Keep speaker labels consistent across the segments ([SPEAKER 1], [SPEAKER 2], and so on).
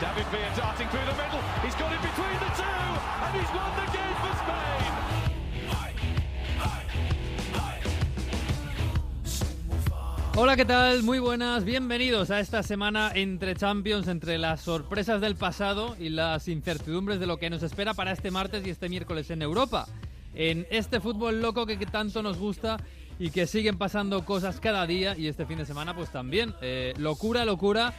[SPEAKER 1] David Villa darting through the middle. He's got it between the two, and he's won the game for Spain.
[SPEAKER 2] Hola, ¿qué tal? Muy buenas, bienvenidos a esta semana entre Champions, entre las sorpresas del pasado y las incertidumbres de lo que nos espera para este martes y este miércoles en Europa. En este fútbol loco que, tanto nos gusta y que siguen pasando cosas cada día y este fin de semana pues también. Eh, locura, locura.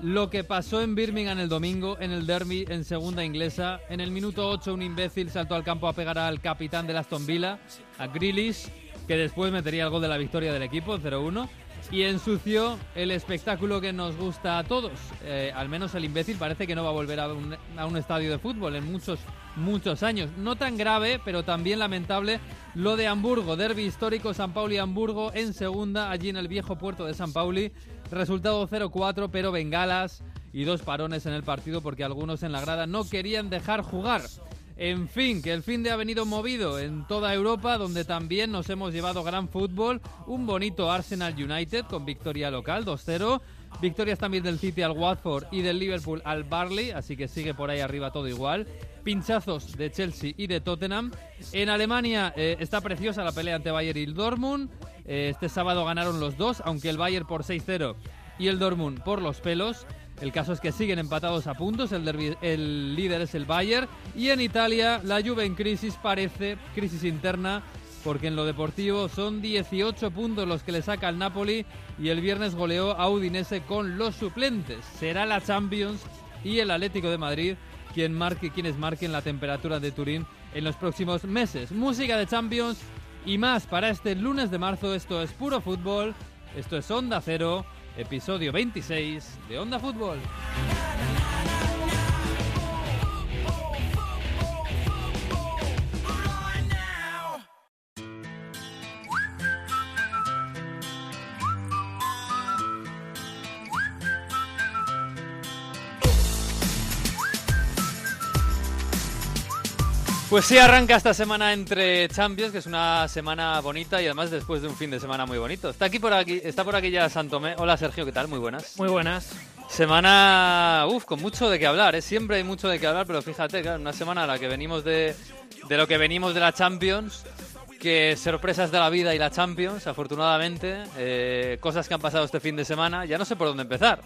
[SPEAKER 2] Lo que pasó en Birmingham el domingo, en el derby en segunda inglesa. En el minuto 8 un imbécil saltó al campo a pegar al capitán de Aston Villa, a Grealish, que después metería el gol de la victoria del equipo, 0-1 y ensució el espectáculo que nos gusta a todos. Eh, al menos el imbécil parece que no va a volver a un, a un, estadio de fútbol en muchos, muchos años. No tan grave, pero también lamentable lo de Hamburgo, derby histórico San Pauli-Hamburgo en segunda, allí en el viejo puerto de San Pauli. Resultado 0-4, pero bengalas y dos parones en el partido porque algunos en la grada no querían dejar jugar. En fin, que el fin de ha venido movido en toda Europa, donde también nos hemos llevado gran fútbol. Un bonito Arsenal United con victoria local, 2-0. Victorias también del City al Watford y del Liverpool al Barley, así que sigue por ahí arriba todo igual. Pinchazos de Chelsea y de Tottenham. En Alemania eh, está preciosa la pelea ante Bayern y el Dortmund. Eh, este sábado ganaron los dos, aunque el Bayern por 6-0 y el Dortmund por los pelos. El caso es que siguen empatados a puntos, el, líder es el Bayern y en Italia la Juve en crisis parece crisis interna porque en lo deportivo son 18 puntos los que le saca el Napoli y el viernes goleó a Udinese con los suplentes. Será la Champions y el Atlético de Madrid quien marque, quienes marquen la temperatura de Turín en los próximos meses. Música de Champions y más para este lunes de marzo. Esto es puro fútbol, esto es Onda Cero episodio 26 de Onda Fútbol. Pues sí, arranca esta semana entre Champions, que es una semana bonita y además después de un fin de semana muy bonito. Está aquí por aquí, está por aquí ya Santomé. Hola Sergio, ¿qué tal? Muy buenas.
[SPEAKER 3] Muy buenas.
[SPEAKER 2] Semana, uff, con mucho de qué hablar, ¿eh? siempre hay mucho de qué hablar, pero fíjate, claro, una semana a la que venimos de, de lo que venimos de la Champions, que sorpresas de la vida y la Champions, afortunadamente, eh, cosas que han pasado este fin de semana, ya no sé por dónde empezar.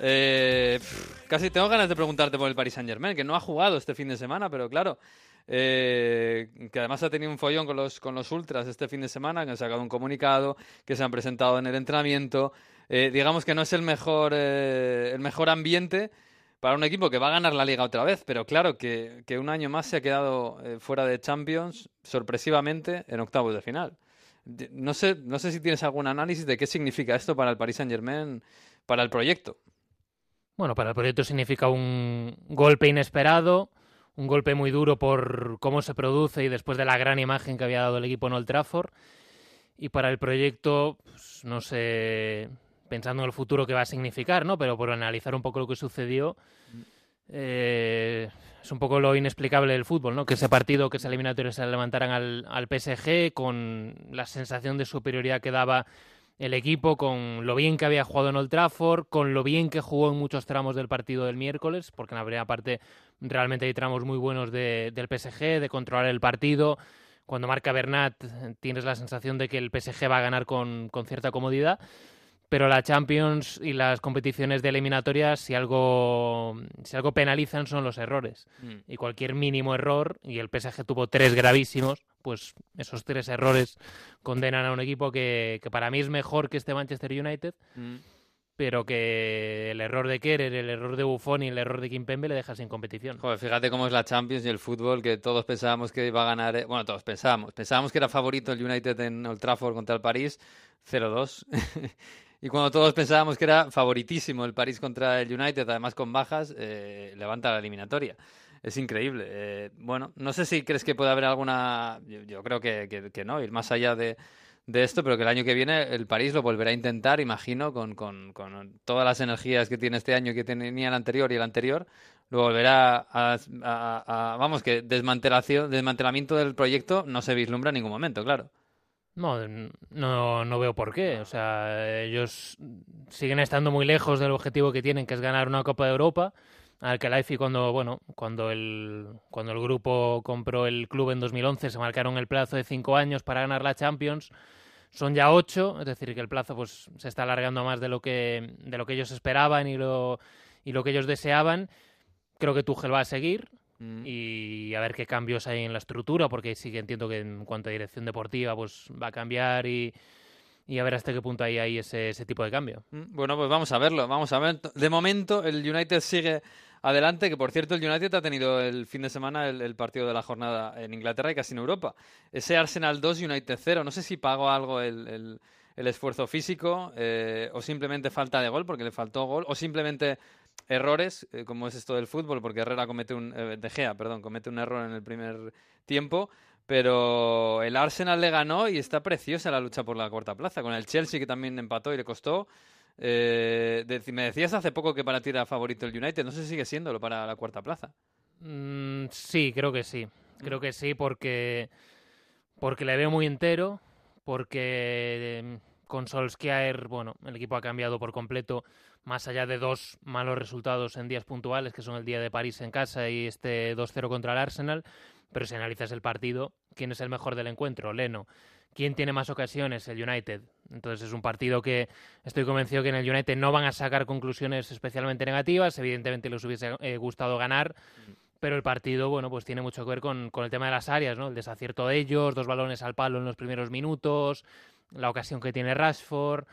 [SPEAKER 2] Eh, pff, casi tengo ganas de preguntarte por el Paris Saint Germain, que no ha jugado este fin de semana, pero claro, eh, que además ha tenido un follón con los, con los ultras este fin de semana, que han sacado un comunicado, que se han presentado en el entrenamiento. Eh, digamos que no es el mejor, eh, el mejor ambiente para un equipo que va a ganar la liga otra vez, pero claro que, que un año más se ha quedado fuera de Champions sorpresivamente en octavos de final. No sé, no sé si tienes algún análisis de qué significa esto para el Paris Saint Germain, para el proyecto.
[SPEAKER 3] Bueno, para el proyecto significa un golpe inesperado, un golpe muy duro por cómo se produce y después de la gran imagen que había dado el equipo en Old Trafford. Y para el proyecto, pues, no sé, pensando en el futuro que va a significar, ¿no? Pero por analizar un poco lo que sucedió, eh, es un poco lo inexplicable del fútbol, ¿no? Que ese partido, que ese eliminatorio se levantaran al, al PSG con la sensación de superioridad que daba el equipo con lo bien que había jugado en Old Trafford, con lo bien que jugó en muchos tramos del partido del miércoles, porque en la primera parte realmente hay tramos muy buenos de, del PSG, de controlar el partido. Cuando marca Bernat tienes la sensación de que el PSG va a ganar con, con cierta comodidad. Pero la Champions y las competiciones de eliminatorias, si algo, si algo penalizan, son los errores.
[SPEAKER 2] Mm.
[SPEAKER 3] Y cualquier mínimo error, y el PSG tuvo tres gravísimos, pues esos tres errores condenan a un equipo que, que para mí es mejor que este Manchester United,
[SPEAKER 2] Mm.
[SPEAKER 3] pero que el error de Kerer, el error de Buffon y el error de Kimpembe le deja sin competición.
[SPEAKER 2] Joder, fíjate cómo es la Champions y el fútbol, que todos pensábamos que iba a ganar. eh, Bueno, todos pensábamos. Pensábamos que era favorito el United en Old Trafford contra el París, 0-2. y cuando todos pensábamos que era favoritísimo el París contra el United, además con bajas, eh, levanta la eliminatoria. Es increíble. Eh, bueno, no sé si crees que puede haber alguna. Yo, creo que, que, no, ir más allá de, de, esto, pero que el año que viene el París lo volverá a intentar, imagino, con, con, con todas las energías que tiene este año que tenía el anterior y el anterior. Lo volverá a, a, vamos, que desmantelación, desmantelamiento del proyecto no se vislumbra en ningún momento, claro.
[SPEAKER 3] No, no, no veo por qué. O sea, ellos siguen estando muy lejos del objetivo que tienen, que es ganar una Copa de Europa. Al que Laifi cuando bueno cuando el cuando el grupo compró el club en 2011 se marcaron el plazo de cinco años para ganar la Champions son ya ocho es decir que el plazo pues se está alargando más de lo que de lo que ellos esperaban y lo y lo que ellos deseaban creo que Tuchel va a seguir Mm. y a ver qué cambios hay en la estructura, porque sí que entiendo que en cuanto a dirección deportiva pues va a cambiar y, y a ver hasta qué punto hay ahí ese, ese tipo de cambio.
[SPEAKER 2] Mm, bueno, pues vamos a verlo, vamos a ver. De momento el United sigue adelante, que por cierto el United ha tenido el fin de semana el, partido de la jornada en Inglaterra y casi en Europa. Ese Arsenal 2, United 0, no sé si pagó algo el, el, esfuerzo físico eh, o simplemente falta de gol, porque le faltó gol, o simplemente errores, eh, como es esto del fútbol, porque Herrera comete un, eh, De Gea, perdón, comete un error en el primer tiempo, pero el Arsenal le ganó y está preciosa la lucha por la cuarta plaza, con el Chelsea que también empató y le costó. Eh, me decías hace poco que para ti era favorito el United, no sé si sigue siéndolo para la cuarta plaza.
[SPEAKER 3] Mm, sí, creo que sí, creo que sí porque, porque le veo muy entero, porque con Solskjaer, bueno, el equipo ha cambiado por completo, más allá de dos malos resultados en días puntuales, que son el día de París en casa y este 2-0 contra el Arsenal, pero si analizas el partido, ¿quién es el mejor del encuentro? Leno. ¿Quién tiene más ocasiones? El United. Entonces es un partido que estoy convencido que en el United no van a sacar conclusiones especialmente negativas. Evidentemente les hubiese eh, gustado ganar, pero el partido, bueno, pues tiene mucho que ver con, con, el tema de las áreas, ¿no? El desacierto de ellos, dos balones al palo en los primeros minutos, la ocasión que tiene Rashford.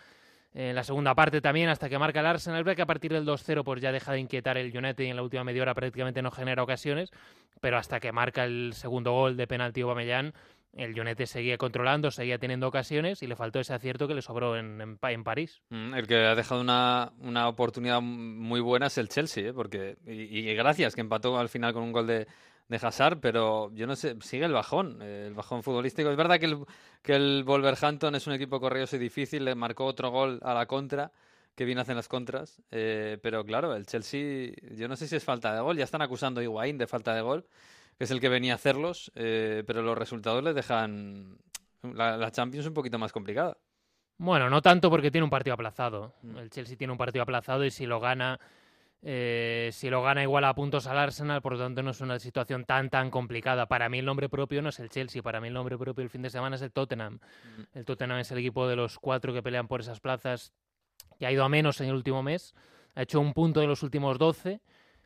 [SPEAKER 3] En la segunda parte también, hasta que marca el Arsenal, que a partir del 2-0 pues ya deja de inquietar el United y en la última media hora prácticamente no genera ocasiones, pero hasta que marca el segundo gol de penalti Aubameyang, el United seguía controlando, seguía teniendo ocasiones y le faltó ese acierto que le sobró en, en, París.
[SPEAKER 2] Mm, el que ha dejado una, una, oportunidad muy buena es el Chelsea, ¿eh? porque y gracias, que empató al final con un gol de, de Hazard, pero yo no sé, sigue el bajón, el bajón futbolístico. Es verdad que el, que el Wolverhampton es un equipo corrioso y difícil, le marcó otro gol a la contra, que bien hacen las contras, eh, pero claro, el Chelsea, yo no sé si es falta de gol, ya están acusando a Higuaín de falta de gol, que es el que venía a hacerlos, eh, pero los resultados les dejan la, la Champions un poquito más complicada.
[SPEAKER 3] Bueno, no tanto porque tiene un partido aplazado. Mm. El Chelsea tiene un partido aplazado y si lo gana eh, si lo gana igual a puntos al Arsenal, por lo tanto no es una situación tan tan complicada. Para mí el nombre propio no es el Chelsea, para mí el nombre propio el fin de semana es el Tottenham. Mm. El Tottenham es el equipo de los cuatro que pelean por esas plazas que ha ido a menos en el último mes. Ha hecho un punto de los últimos doce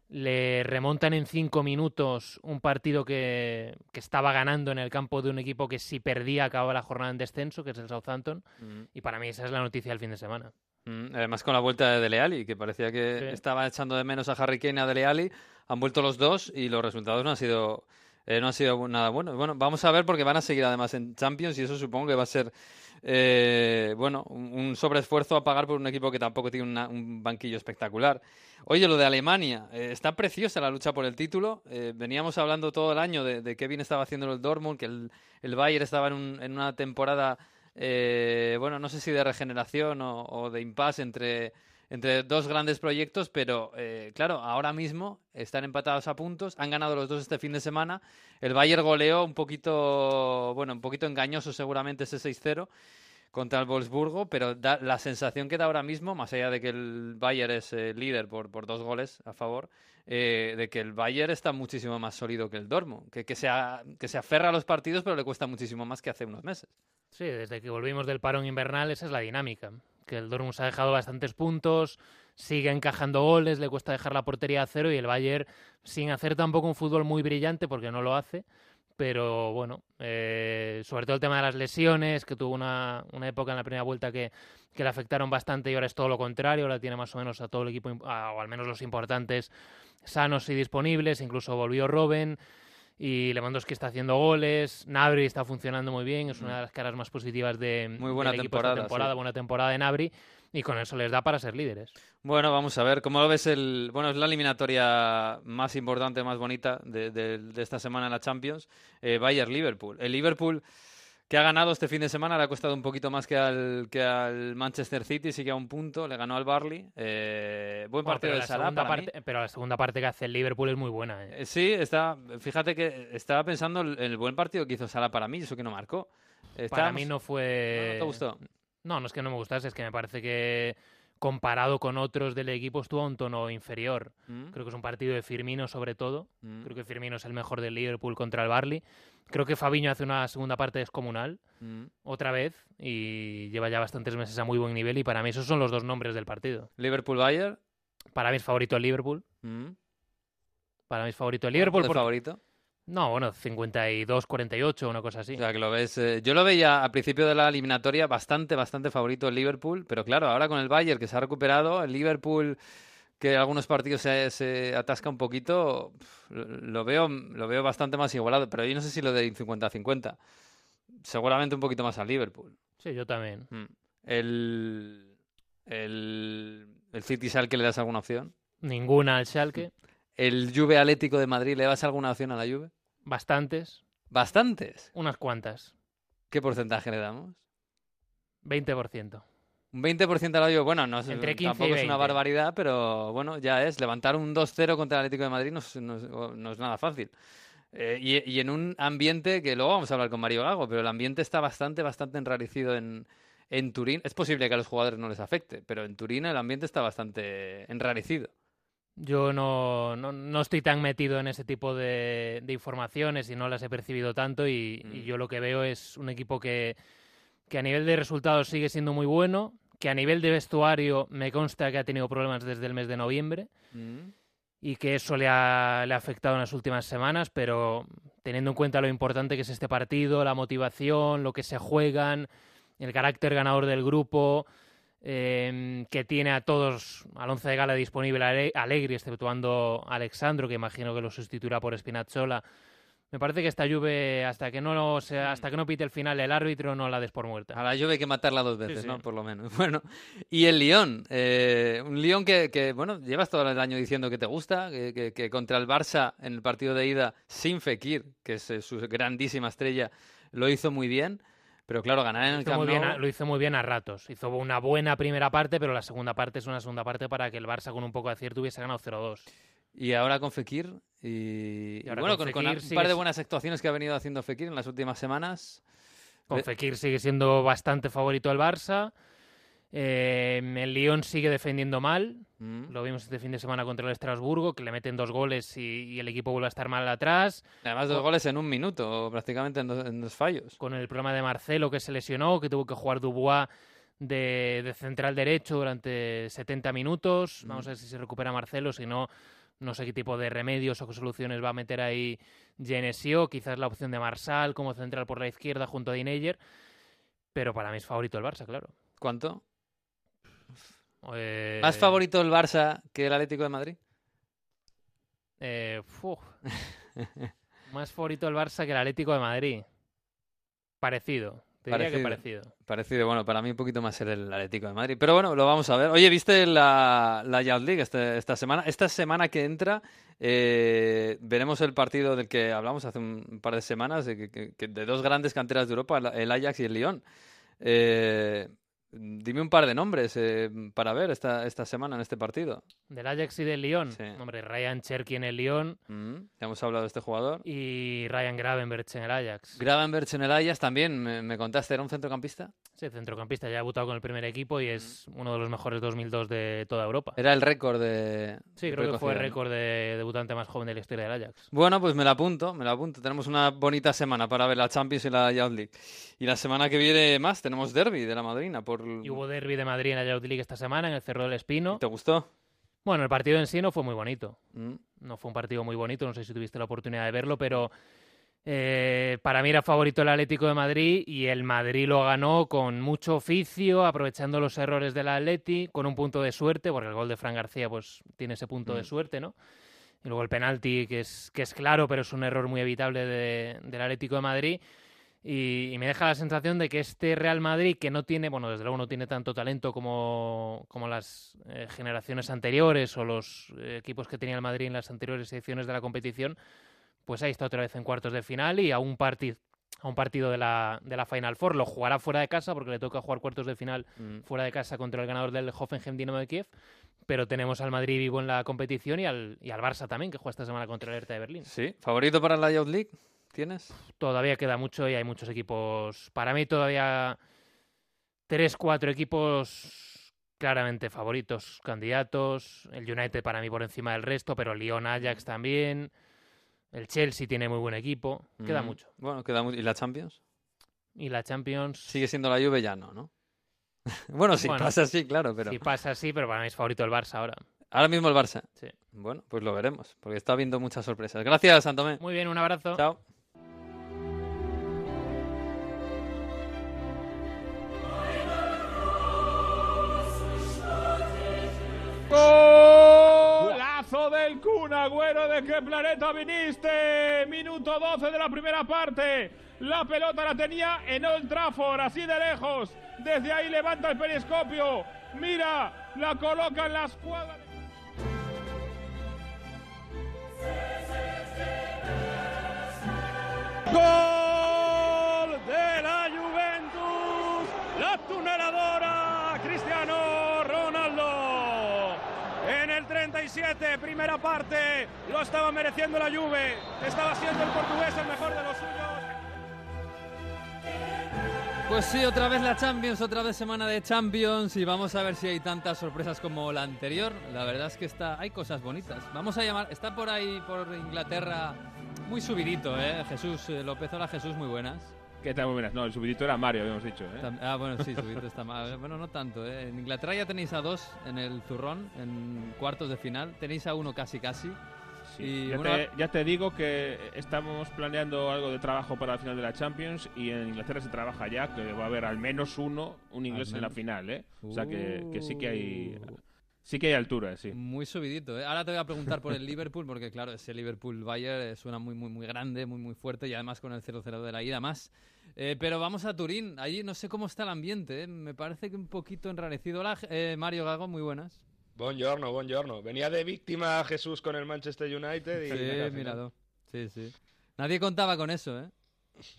[SPEAKER 3] le remontan en cinco minutos un partido que, que, estaba ganando en el campo de un equipo que si perdía acababa la jornada en descenso, que es el Southampton. Mm. Y para mí esa es la noticia del fin de semana.
[SPEAKER 2] Mm, además con la vuelta de Dele Alli, que parecía que estaba echando de menos a Harry Kane y a Dele Alli. Han vuelto los dos y los resultados no han sido, eh, no han sido nada buenos. Bueno, vamos a ver porque van a seguir además en Champions y eso supongo que va a ser eh, bueno, un sobreesfuerzo a pagar por un equipo que tampoco tiene un banquillo espectacular. Oye, lo de Alemania, eh, está preciosa la lucha por el título. Eh, veníamos hablando todo el año de, qué bien estaba haciendo el Dortmund, que el, el Bayern estaba en, en una temporada, bueno, no sé si de regeneración o, de impasse entre entre dos grandes proyectos, pero eh, claro, ahora mismo están empatados a puntos, han ganado los dos este fin de semana. El Bayern goleó un poquito, bueno, un poquito engañoso seguramente ese 6-0 contra el Wolfsburgo, pero da, la sensación que da ahora mismo, más allá de que el Bayern es eh, líder por, por dos goles a favor, eh, de que el Bayern está muchísimo más sólido que el Dortmund, que, que, que se aferra a los partidos, pero le cuesta muchísimo más que hace unos meses.
[SPEAKER 3] Sí, desde que volvimos del parón invernal esa es la dinámica que el Dortmund ha dejado bastantes puntos, sigue encajando goles, le cuesta dejar la portería a cero y el Bayern sin hacer tampoco un fútbol muy brillante porque no lo hace. Pero bueno, eh, sobre todo el tema de las lesiones, que tuvo una, una época en la primera vuelta que, que, le afectaron bastante y ahora es todo lo contrario, ahora tiene más o menos a todo el equipo, o al menos los importantes, sanos y disponibles, incluso volvió Robben, y Lewandowski está haciendo goles, Nabri está funcionando muy bien, es una de las caras más positivas de
[SPEAKER 2] muy buena
[SPEAKER 3] del
[SPEAKER 2] temporada,
[SPEAKER 3] temporada buena temporada de Nabri y con eso les da para ser líderes.
[SPEAKER 2] Bueno, vamos a ver, ¿cómo lo ves? El... Bueno, es la eliminatoria más importante, más bonita de, de, esta semana en la Champions. Eh, Bayern-Liverpool. El Liverpool que ha ganado este fin de semana, le ha costado un poquito más que al, que al Manchester City, sigue a un punto, le ganó al Barley. Eh, buen partido de Salah
[SPEAKER 3] Pero la segunda parte que hace el Liverpool es muy buena. ¿eh?
[SPEAKER 2] Eh, sí, está, fíjate que estaba pensando en el buen partido que hizo Salah para mí, eso que no marcó.
[SPEAKER 3] Para mí no fue...
[SPEAKER 2] ¿No te gustó?
[SPEAKER 3] No, no es que no me gustase, es que me parece que comparado con otros del equipo estuvo a un tono inferior. Mm. Creo que es un partido de Firmino sobre todo. Mm. Creo que Firmino es el mejor del Liverpool contra el Barley. Creo que Fabiño hace una segunda parte descomunal, mm. otra vez, y lleva ya bastantes meses a muy buen nivel. Y para mí esos son los dos nombres del partido.
[SPEAKER 2] Liverpool-Bayern.
[SPEAKER 3] Para mí es favorito el Liverpool. Para mí es favorito el Liverpool.
[SPEAKER 2] ¿Por favorito?
[SPEAKER 3] No, bueno, 52-48, una cosa así.
[SPEAKER 2] O sea, que lo ves. Eh, yo lo veía al principio de la eliminatoria bastante, bastante favorito el Liverpool, pero claro, ahora con el Bayern que se ha recuperado, el Liverpool que algunos partidos se, atasca un poquito, lo veo, lo veo bastante más igualado, pero yo no sé si lo de 50-50. Seguramente un poquito más al Liverpool.
[SPEAKER 3] Sí, yo también.
[SPEAKER 2] Mm. El, el, el City Schalke le das alguna opción?
[SPEAKER 3] Ninguna al Schalke.
[SPEAKER 2] ¿El Juve Atlético de Madrid le das alguna opción a la Juve?
[SPEAKER 3] Bastantes.
[SPEAKER 2] ¿Bastantes?
[SPEAKER 3] Unas cuantas.
[SPEAKER 2] ¿Qué porcentaje le damos?
[SPEAKER 3] 20%.
[SPEAKER 2] Un 20% a la Juve, bueno, no es, tampoco es una barbaridad, pero bueno, ya es. Levantar un 2-0 contra el Atlético de Madrid no es, nada fácil. Eh, y, en un ambiente que luego vamos a hablar con Mario Gago, pero el ambiente está bastante, bastante enrarecido en, en Turín. Es posible que a los jugadores no les afecte, pero en Turín el ambiente está bastante enrarecido.
[SPEAKER 3] Yo no, no, estoy tan metido en ese tipo de, informaciones y no las he percibido tanto y, mm. yo lo que veo es un equipo que, que a nivel de resultados sigue siendo muy bueno, que a nivel de vestuario me consta que ha tenido problemas desde el mes de noviembre mm. y que eso le ha, le ha, afectado en las últimas semanas, pero teniendo en cuenta lo importante que es este partido, la motivación, lo que se juegan, el carácter ganador del grupo, Em, que tiene a todos, al once de gala disponible Alegri, exceptuando a Alexandro, que imagino que lo sustituirá por Spinazzola. Me parece que esta Juve, hasta que no sea, hasta que no pite el final el árbitro, no la des por muerta.
[SPEAKER 2] A la Juve hay que matarla dos veces, ¿no? Por lo menos. Bueno, y el Lyon. Eh, un Lyon que, que, bueno, llevas todo el año diciendo que te gusta, que, que, contra el Barça en el partido de ida, sin Fekir, que es eh, su grandísima estrella, lo hizo muy bien. Pero claro, ganar en el Camp
[SPEAKER 3] Lo hizo muy bien a ratos. Hizo una buena primera parte, pero la segunda parte es una segunda parte para que el Barça con un poco de acierto hubiese ganado 0-2.
[SPEAKER 2] Y ahora con Fekir, y, bueno, con, un par de buenas actuaciones que ha venido haciendo Fekir en las últimas semanas.
[SPEAKER 3] Con Fekir sigue siendo bastante favorito el Barça. Eh, el Lyon sigue defendiendo mal. Mm. Lo vimos este fin de semana contra el Estrasburgo, que le meten dos goles y, el equipo vuelve a estar mal atrás.
[SPEAKER 2] Además, dos goles en un minuto, prácticamente en dos, fallos.
[SPEAKER 3] Con el problema de Marcelo, que se lesionó, que tuvo que jugar Dubois de, central derecho durante 70 minutos. Mm. Vamos a ver si se recupera Marcelo, si no, no sé qué tipo de remedios o qué soluciones va a meter ahí Genesio. Quizás la opción de Marsal como central por la izquierda junto a Dineyer. Pero para mí es favorito el Barça, claro.
[SPEAKER 2] ¿Cuánto? ¿Más favorito el Barça que el Atlético de Madrid?
[SPEAKER 3] Eh, Más favorito el Barça que el Atlético de Madrid. Parecido. Te diría que parecido.
[SPEAKER 2] Parecido, bueno, para mí un poquito más el Atlético de Madrid. Pero bueno, lo vamos a ver. Oye, ¿viste la, la Youth League este, esta semana? Esta semana que entra eh, veremos el partido del que hablamos hace un par de semanas, de, de dos grandes canteras de Europa, el Ajax y el Lyon. Eh, Dime un par de nombres eh, para ver esta, esta semana en este partido.
[SPEAKER 3] Del Ajax y del Lyon. Hombre, Ryan Cherky en el Lyon.
[SPEAKER 2] Mm, ya hemos hablado de este jugador.
[SPEAKER 3] Y Ryan Gravenberch en el Ajax.
[SPEAKER 2] Gravenberch en el Ajax también, me, contaste, ¿era un centrocampista?
[SPEAKER 3] Sí, centrocampista. Ya ha debutado con el primer equipo y es mm. uno de los mejores 2002 de toda Europa.
[SPEAKER 2] Era el récord de...
[SPEAKER 3] Sí, creo que fue el récord de debutante más joven de la historia del Ajax.
[SPEAKER 2] Bueno, pues me la apunto, me la apunto. Tenemos una bonita semana para ver la Champions y la Youth League. Y la semana que viene más tenemos Derby de la Madrina por
[SPEAKER 3] y hubo derby de Madrid en la Youth League esta semana, en el Cerro del Espino.
[SPEAKER 2] ¿Te gustó?
[SPEAKER 3] Bueno, el partido en sí no fue muy bonito. Mm. No fue un partido muy bonito, no sé si tuviste la oportunidad de verlo, pero eh, para mí era favorito el Atlético de Madrid y el Madrid lo ganó con mucho oficio, aprovechando los errores del Atleti, con un punto de suerte, porque el gol de Fran García pues tiene ese punto de mm. suerte, ¿no? Y luego el penalti, que es, que es claro, pero es un error muy evitable del Atlético de Madrid. Y, me deja la sensación de que este Real Madrid, que no tiene, bueno, desde luego no tiene tanto talento como, como las eh, generaciones anteriores o los eh, equipos que tenía el Madrid en las anteriores ediciones de la competición, pues ahí está otra vez en cuartos de final y a un partido a un partido de la, de la Final Four. Lo jugará fuera de casa porque le toca jugar cuartos de final mm. fuera de casa contra el ganador del Hoffenheim Dinamo de Kiev. Pero tenemos al Madrid vivo en la competición y al, y al Barça también, que juega esta semana contra el Hertha de Berlín.
[SPEAKER 4] Sí, ¿favorito para la Youth League? ¿Tienes?
[SPEAKER 3] Todavía queda mucho y hay muchos equipos. Para mí todavía tres, cuatro equipos claramente favoritos, candidatos. El United para mí por encima del resto, pero Lyon, Ajax también. El Chelsea tiene muy buen equipo. Queda mucho.
[SPEAKER 4] Bueno, queda mucho. ¿Y la Champions?
[SPEAKER 3] Y la Champions...
[SPEAKER 4] Sigue siendo la Juve ya no, ¿no? bueno, si pasa así, claro, pero...
[SPEAKER 3] Si pasa así, pero para mí es favorito el Barça ahora.
[SPEAKER 4] Ahora mismo el Barça.
[SPEAKER 3] Sí.
[SPEAKER 4] Bueno, pues lo veremos, porque está habiendo muchas sorpresas. Gracias, Santomé.
[SPEAKER 3] Muy bien, un abrazo.
[SPEAKER 4] Chao.
[SPEAKER 1] Golazo del Kun Agüero, ¿de qué planeta viniste? Minuto 12 de la primera parte. La pelota la tenía en Old Trafford, así de lejos. Desde ahí levanta el periscopio. Mira, la coloca en la escuadra. Gol 37, primera parte, lo estaba mereciendo la Juve, estaba siendo el portugués el mejor de los suyos.
[SPEAKER 2] Pues sí, otra vez la Champions, otra vez semana de Champions y vamos a ver si hay tantas sorpresas como la anterior. La verdad es que está, hay cosas bonitas. Vamos a llamar, está por ahí, por Inglaterra, muy subidito, ¿eh? Jesús eh, López, hola Jesús, muy buenas.
[SPEAKER 1] ¿Qué tal? Muy buenas. No, el subidito era Mario, habíamos dicho. ¿eh?
[SPEAKER 2] Ah, bueno, sí, subidito está mal. Bueno, no tanto. ¿eh? En Inglaterra ya tenéis a dos en el zurrón, en cuartos de final. Tenéis a uno casi, casi.
[SPEAKER 1] y ya, te, ya, te, digo que estamos planeando algo de trabajo para la final de la Champions y en Inglaterra se trabaja ya que va a haber al menos uno, un inglés en la final, ¿eh? O sea que, que sí que hay uh. Sí que hay altura, sí.
[SPEAKER 2] Muy subidito. ¿eh? Ahora te voy a preguntar por el Liverpool, porque claro, ese Liverpool-Bayern suena muy, muy, muy grande, muy, muy fuerte y además con el 0-0 de la ida más. Eh, pero vamos a Turín. Allí no sé cómo está el ambiente. ¿eh? Me parece que un poquito enrarecido. Hola, eh, Mario Gago, muy buenas.
[SPEAKER 5] Buongiorno, buongiorno. Venía de víctima Jesús con el Manchester United y...
[SPEAKER 2] Sí, mirado. Sí, sí. Nadie contaba con eso, ¿eh?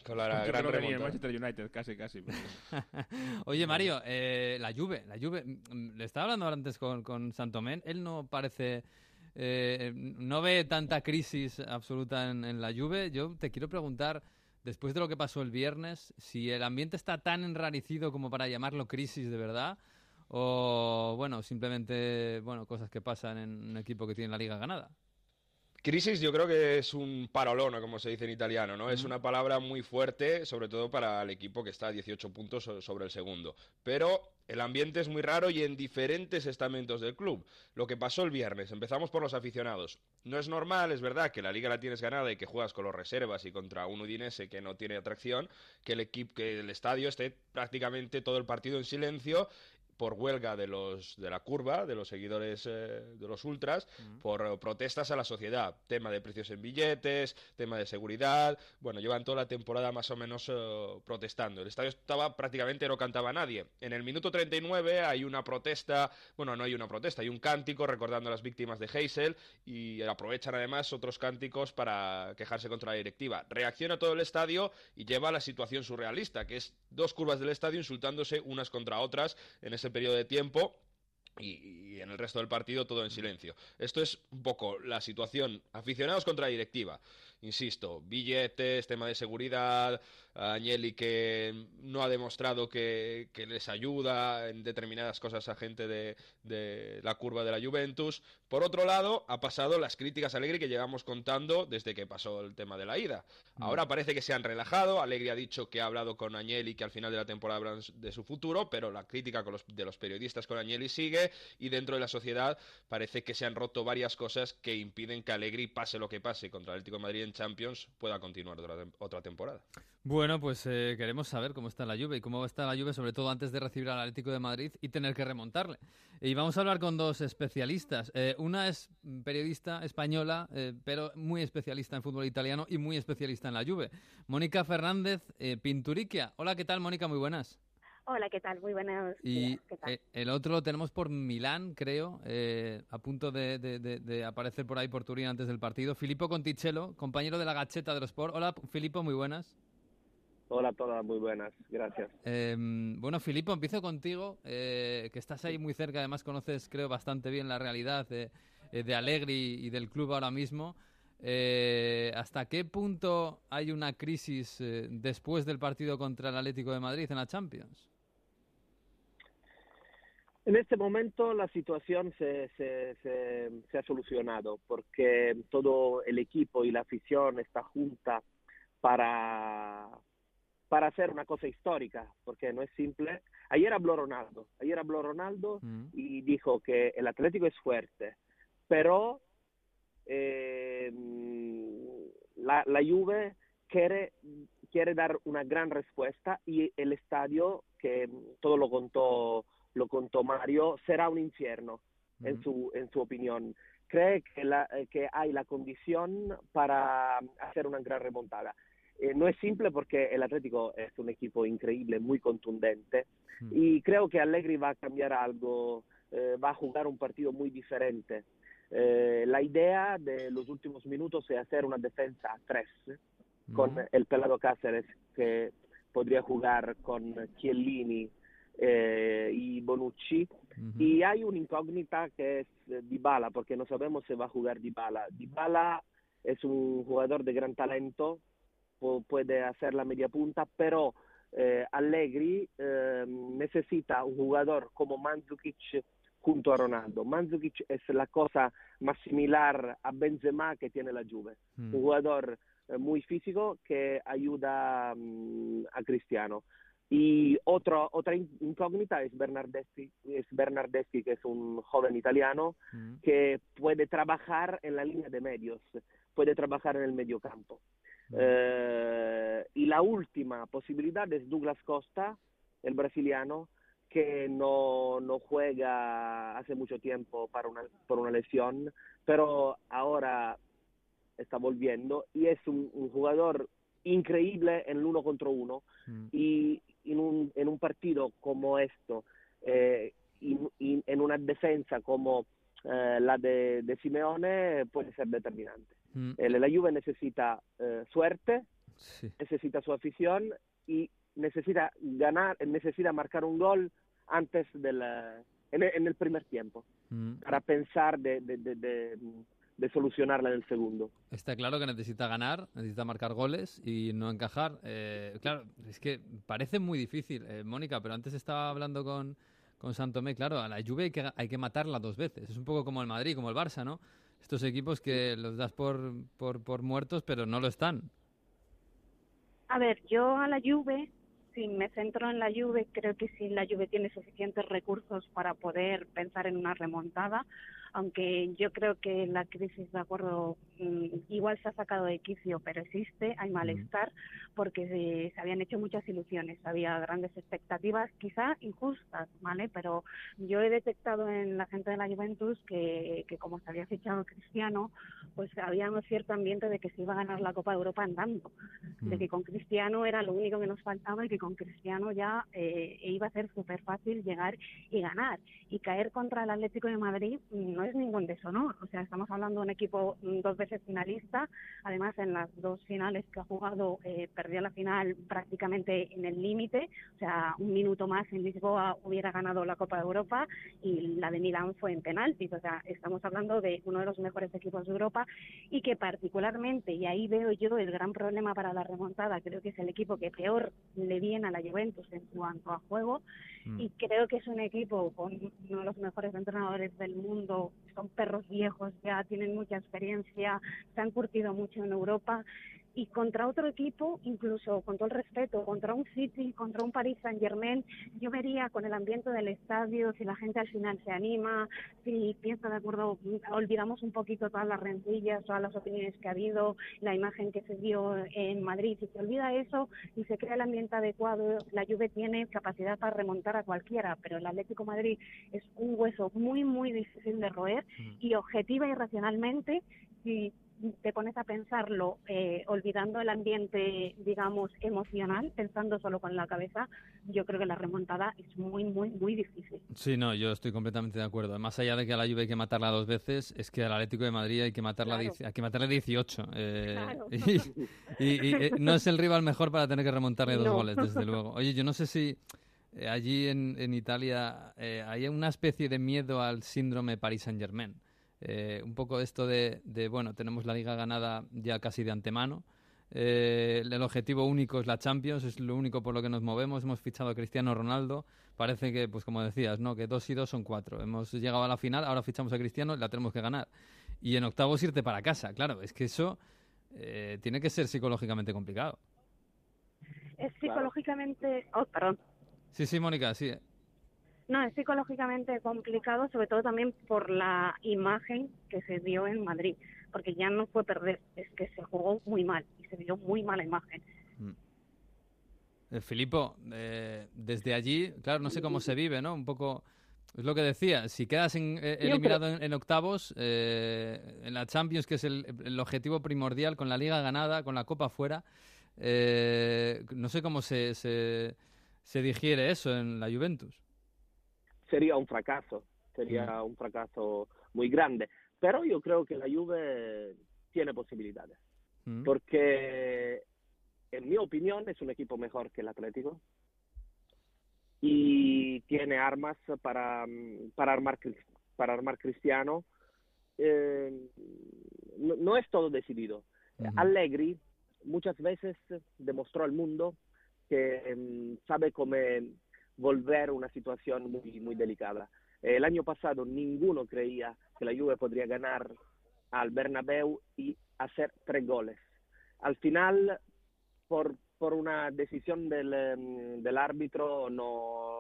[SPEAKER 5] Con la gran remontada.
[SPEAKER 1] Manchester United, casi, casi.
[SPEAKER 2] Oye, Mario, eh, la Juve, la Juve, mm, le estaba hablando antes con, con Santomén, él no parece... Eh, no ve tanta crisis absoluta en, en, la Juve. Yo te quiero preguntar, después de lo que pasó el viernes, si el ambiente está tan enrarecido como para llamarlo crisis de verdad, o bueno, simplemente bueno, cosas que pasan en un equipo que tiene la liga ganada.
[SPEAKER 5] Crisis yo creo que es un parolona, como se dice en italiano, ¿no? Es una palabra muy fuerte, sobre todo para el equipo que está a 18 puntos sobre el segundo. Pero el ambiente es muy raro y en diferentes estamentos del club. Lo que pasó el viernes, empezamos por los aficionados. No es normal, es verdad, que la liga la tienes ganada y que juegas con los reservas y contra un Udinese que no tiene atracción, que el equipo, que el estadio esté prácticamente todo el partido en silencio por huelga de los de la curva, de los seguidores eh, de los ultras, por protestas a la sociedad, tema de precios en billetes, tema de seguridad, bueno, llevan toda la temporada más o menos eh, protestando. El estadio estaba prácticamente no cantaba nadie. En el minuto 39 hay una protesta, bueno, no hay una protesta, hay un cántico recordando a las víctimas de Heysel y aprovechan además otros cánticos para quejarse contra la directiva. Reacciona todo el estadio y lleva a la situación surrealista, que es dos curvas del estadio insultándose unas contra otras en ese periodo de tiempo y, en el resto del partido todo en silencio. Esto es un poco la situación aficionados contra la directiva. Insisto, billetes, tema de seguridad, Agnelli que no ha demostrado que, les ayuda en determinadas cosas a gente de, la curva de la Juventus. Por otro lado, ha pasado las críticas a Allegri que llevamos contando desde que pasó el tema de la ida. Mm. Ahora parece que se han relajado. Allegri ha dicho que ha hablado con Agnelli que al final de la temporada hablan de su futuro, pero la crítica de los periodistas con Agnelli sigue y dentro de sociedad, parece que se han roto varias cosas que impiden que Allegri, pase lo que pase contra el Atlético de Madrid en Champions, pueda continuar otra temporada.
[SPEAKER 2] Bueno, pues eh, queremos saber cómo está la lluvia y cómo está la lluvia, sobre todo antes de recibir al Atlético de Madrid y tener que remontarle. Y vamos a hablar con dos especialistas. Eh, una es periodista española, eh, pero muy especialista en fútbol italiano y muy especialista en la lluvia. Mónica Fernández Pinturiquia. Hola, ¿qué tal, Mónica? Muy buenas.
[SPEAKER 6] Hola, ¿qué tal? Muy buenas.
[SPEAKER 2] Y el otro lo tenemos por Milán, creo, a punto de, de, aparecer por ahí por Turín antes del partido. Filippo Conticello, compañero de la Gacheta de los Sport. Hola, Filippo, muy buenas.
[SPEAKER 7] Hola a todas, muy buenas, gracias.
[SPEAKER 2] Em, bueno, Filipo, empiezo contigo, eh, que estás ahí muy cerca, además conoces, creo, bastante bien la realidad de, eh, de Allegri y del club ahora mismo. Eh, ¿Hasta qué punto hay una crisis después del partido contra el Atlético de Madrid en la Champions?
[SPEAKER 7] En este momento la situación se, se, se ha solucionado porque todo el equipo y la afición está junta para, para hacer una cosa histórica, porque no es simple. Ayer habló Ronaldo, ayer habló Ronaldo mm. y dijo que el Atlético es fuerte, pero eh, la, la Juve quiere, quiere dar una gran respuesta y el estadio, que todo lo contó, lo contó Mario, será un infierno, en, mm. su, en su opinión. Cree que, la, que hay la condición para hacer una gran remontada. Eh, no es simple porque el Atlético es un equipo increíble, muy contundente mm. y creo que Allegri va a cambiar algo, eh, va a jugar un partido muy diferente. Eh, la idea de los últimos minutos es hacer una defensa a tres con el pelado Cáceres que podría jugar con Chiellini y Bonucci y hay una incógnita que es Dybala porque no sabemos si va a jugar Dybala. Dybala es un jugador de gran talento puede hacer la media punta, pero eh, Allegri eh, necesita un jugador como Mandzukic junto a Ronaldo. Mandzukic es la cosa más similar a Benzema que tiene la Juve, mm. un jugador eh, muy físico que ayuda mm, a Cristiano. Y otro, otra incógnita es Bernardeschi, es Bernardeschi, que es un joven italiano mm. que puede trabajar en la línea de medios, puede trabajar en el medio campo. Eh, y la última posibilidad es Douglas Costa, el brasiliano, que no, no juega hace mucho tiempo para una, por una lesión, pero ahora está volviendo y es un, jugador increíble en el uno contra uno mm. y en un, en un partido como esto, eh, en una defensa como eh, la de, de Simeone puede ser determinante. Mm. la Juve necesita eh, suerte, necesita su afición y necesita ganar, necesita marcar un gol antes del, en, el, primer tiempo mm. para pensar de, de, de, solucionarla en el segundo.
[SPEAKER 2] Está claro que necesita ganar, necesita marcar goles y no encajar. Eh, claro, es que parece muy difícil, eh, Mónica, pero antes estaba hablando con, con Santomé, claro, a la Juve hay que, hay que matarla dos veces. Es un poco como el Madrid, como el Barça, ¿no? estos equipos que los das por, por, por muertos, pero no lo están.
[SPEAKER 6] A ver, yo a la Juve, si me centro en la Juve, creo que si la Juve tiene suficientes recursos para poder pensar en una remontada, aunque yo creo que la crisis, de acuerdo, mm, igual se ha sacado de quicio, pero existe, hay malestar, porque se, habían hecho muchas ilusiones, había grandes expectativas, quizá injustas, ¿vale? Pero yo he detectado en la gente de la Juventus que, que como se había fichado Cristiano, pues había un cierto ambiente de que se iba a ganar la Copa de Europa andando, de que con Cristiano era lo único que nos faltaba y que con Cristiano ya eh, iba a ser súper fácil llegar y ganar. Y caer contra el Atlético de Madrid mm, no es ningún deshonor. O sea, estamos hablando de un equipo mm, dos veces finalista. Además, en las dos finales que ha jugado, eh, perdió la final prácticamente en el límite. O sea, un minuto más en Lisboa hubiera ganado la Copa de Europa y la de Milán fue en penaltis. O sea, estamos hablando de uno de los mejores equipos de Europa y que particularmente, y ahí veo yo el gran problema para la remontada, creo que es el equipo que peor le viene a la Juventus en cuanto a juego mm. y creo que es un equipo con uno de los mejores entrenadores del mundo son perros viejos, ya tienen mucha experiencia, se han curtido mucho en Europa y contra otro equipo, incluso con todo el respeto, contra un City, contra un Paris Saint Germain, yo vería con el ambiente del estadio, si la gente al final se anima, si piensa de acuerdo, olvidamos un poquito todas las rencillas, todas las opiniones que ha habido, la imagen que se dio en Madrid, si se olvida eso y se crea el ambiente adecuado, la Juve tiene capacidad para remontar a cualquiera, pero el Atlético Madrid es un hueso muy, muy difícil de roer y objetiva y racionalmente, si te pones a pensarlo eh, olvidando el ambiente, digamos, emocional, pensando solo con la cabeza, yo creo que la remontada es muy, muy, muy difícil.
[SPEAKER 2] Sí, no, yo estoy completamente de acuerdo. Más allá de que a la Juve hay que matarla dos veces, es que al Atlético de Madrid hay que matarla, hay que matarle 18. Eh, y, eh, no es el rival mejor para tener que remontarle dos goles, desde luego. Oye, yo no sé si allí en, en Italia hay una especie de miedo al síndrome Paris Saint-Germain. Eh, un poco esto de, bueno, tenemos la liga ganada ya casi de antemano. Eh, el objetivo único es la Champions, es lo único por lo que nos movemos. Hemos fichado a Cristiano Ronaldo. Parece que, pues como decías, ¿no? que dos y dos son cuatro. Hemos llegado a la final, ahora fichamos a Cristiano y la tenemos que ganar. Y en octavos irte para casa. Claro, es que eso eh, tiene que ser psicológicamente complicado.
[SPEAKER 6] Es psicológicamente. Oh, perdón.
[SPEAKER 2] Sí, sí, Mónica, sí.
[SPEAKER 6] No, es psicológicamente complicado, sobre todo también por la imagen que se dio en Madrid, porque ya no fue perder, es que se jugó muy mal y se dio muy mala imagen. Mm.
[SPEAKER 2] Eh, Filipo, eh, desde allí, claro, no sé cómo se vive, ¿no? Un poco, es lo que decía, si quedas eh, eliminado en, octavos, en la Champions, que es el, objetivo primordial, con la liga ganada, con la copa fuera, no sé cómo se, se, se digiere eso en la Juventus
[SPEAKER 7] sería un fracaso, sería un fracaso muy grande. Pero yo creo que la Juve tiene posibilidades, porque en mi opinión es un equipo mejor que el Atlético y tiene armas para, para, armar, para armar Cristiano. Eh, no, es todo decidido. Allegri muchas veces demostró al mundo que mm, sabe cómo volver una situación muy, muy delicada. El año pasado ninguno creía que la Juve podría ganar al Bernabéu y hacer tres goles. Al final, por, por una decisión del, em, del árbitro, no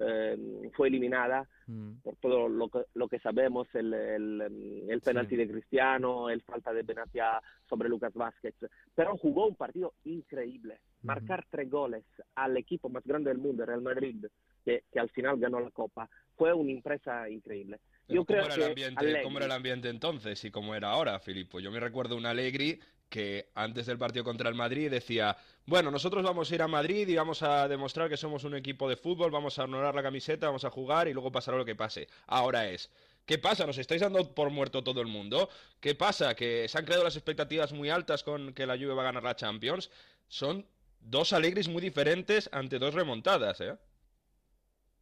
[SPEAKER 7] eh, fue eliminada mm. por todo lo que, lo que sabemos, el, el, el penalti de Cristiano, el falta de Benatia sobre Lucas Vázquez. Pero jugó un partido increíble marcar tres goles al equipo más grande del mundo, Real Madrid, que, que al final ganó la Copa, fue una impresa increíble.
[SPEAKER 5] Yo creo era, el ambiente, ¿Cómo era el ambiente entonces y cómo era ahora, Filippo? Yo me recuerdo un Allegri que antes del partido contra el Madrid decía, bueno, nosotros vamos a ir a Madrid y vamos a demostrar que somos un equipo de fútbol, vamos a honorar la camiseta, vamos a jugar y luego pasará lo que pase. Ahora es, ¿qué pasa? ¿Nos estáis dando por muerto todo el mundo? ¿Qué pasa? ¿Que se han creado las expectativas muy altas con que la Juve va a ganar la Champions? Son dos Allegris muy diferentes ante dos remontadas, ¿eh?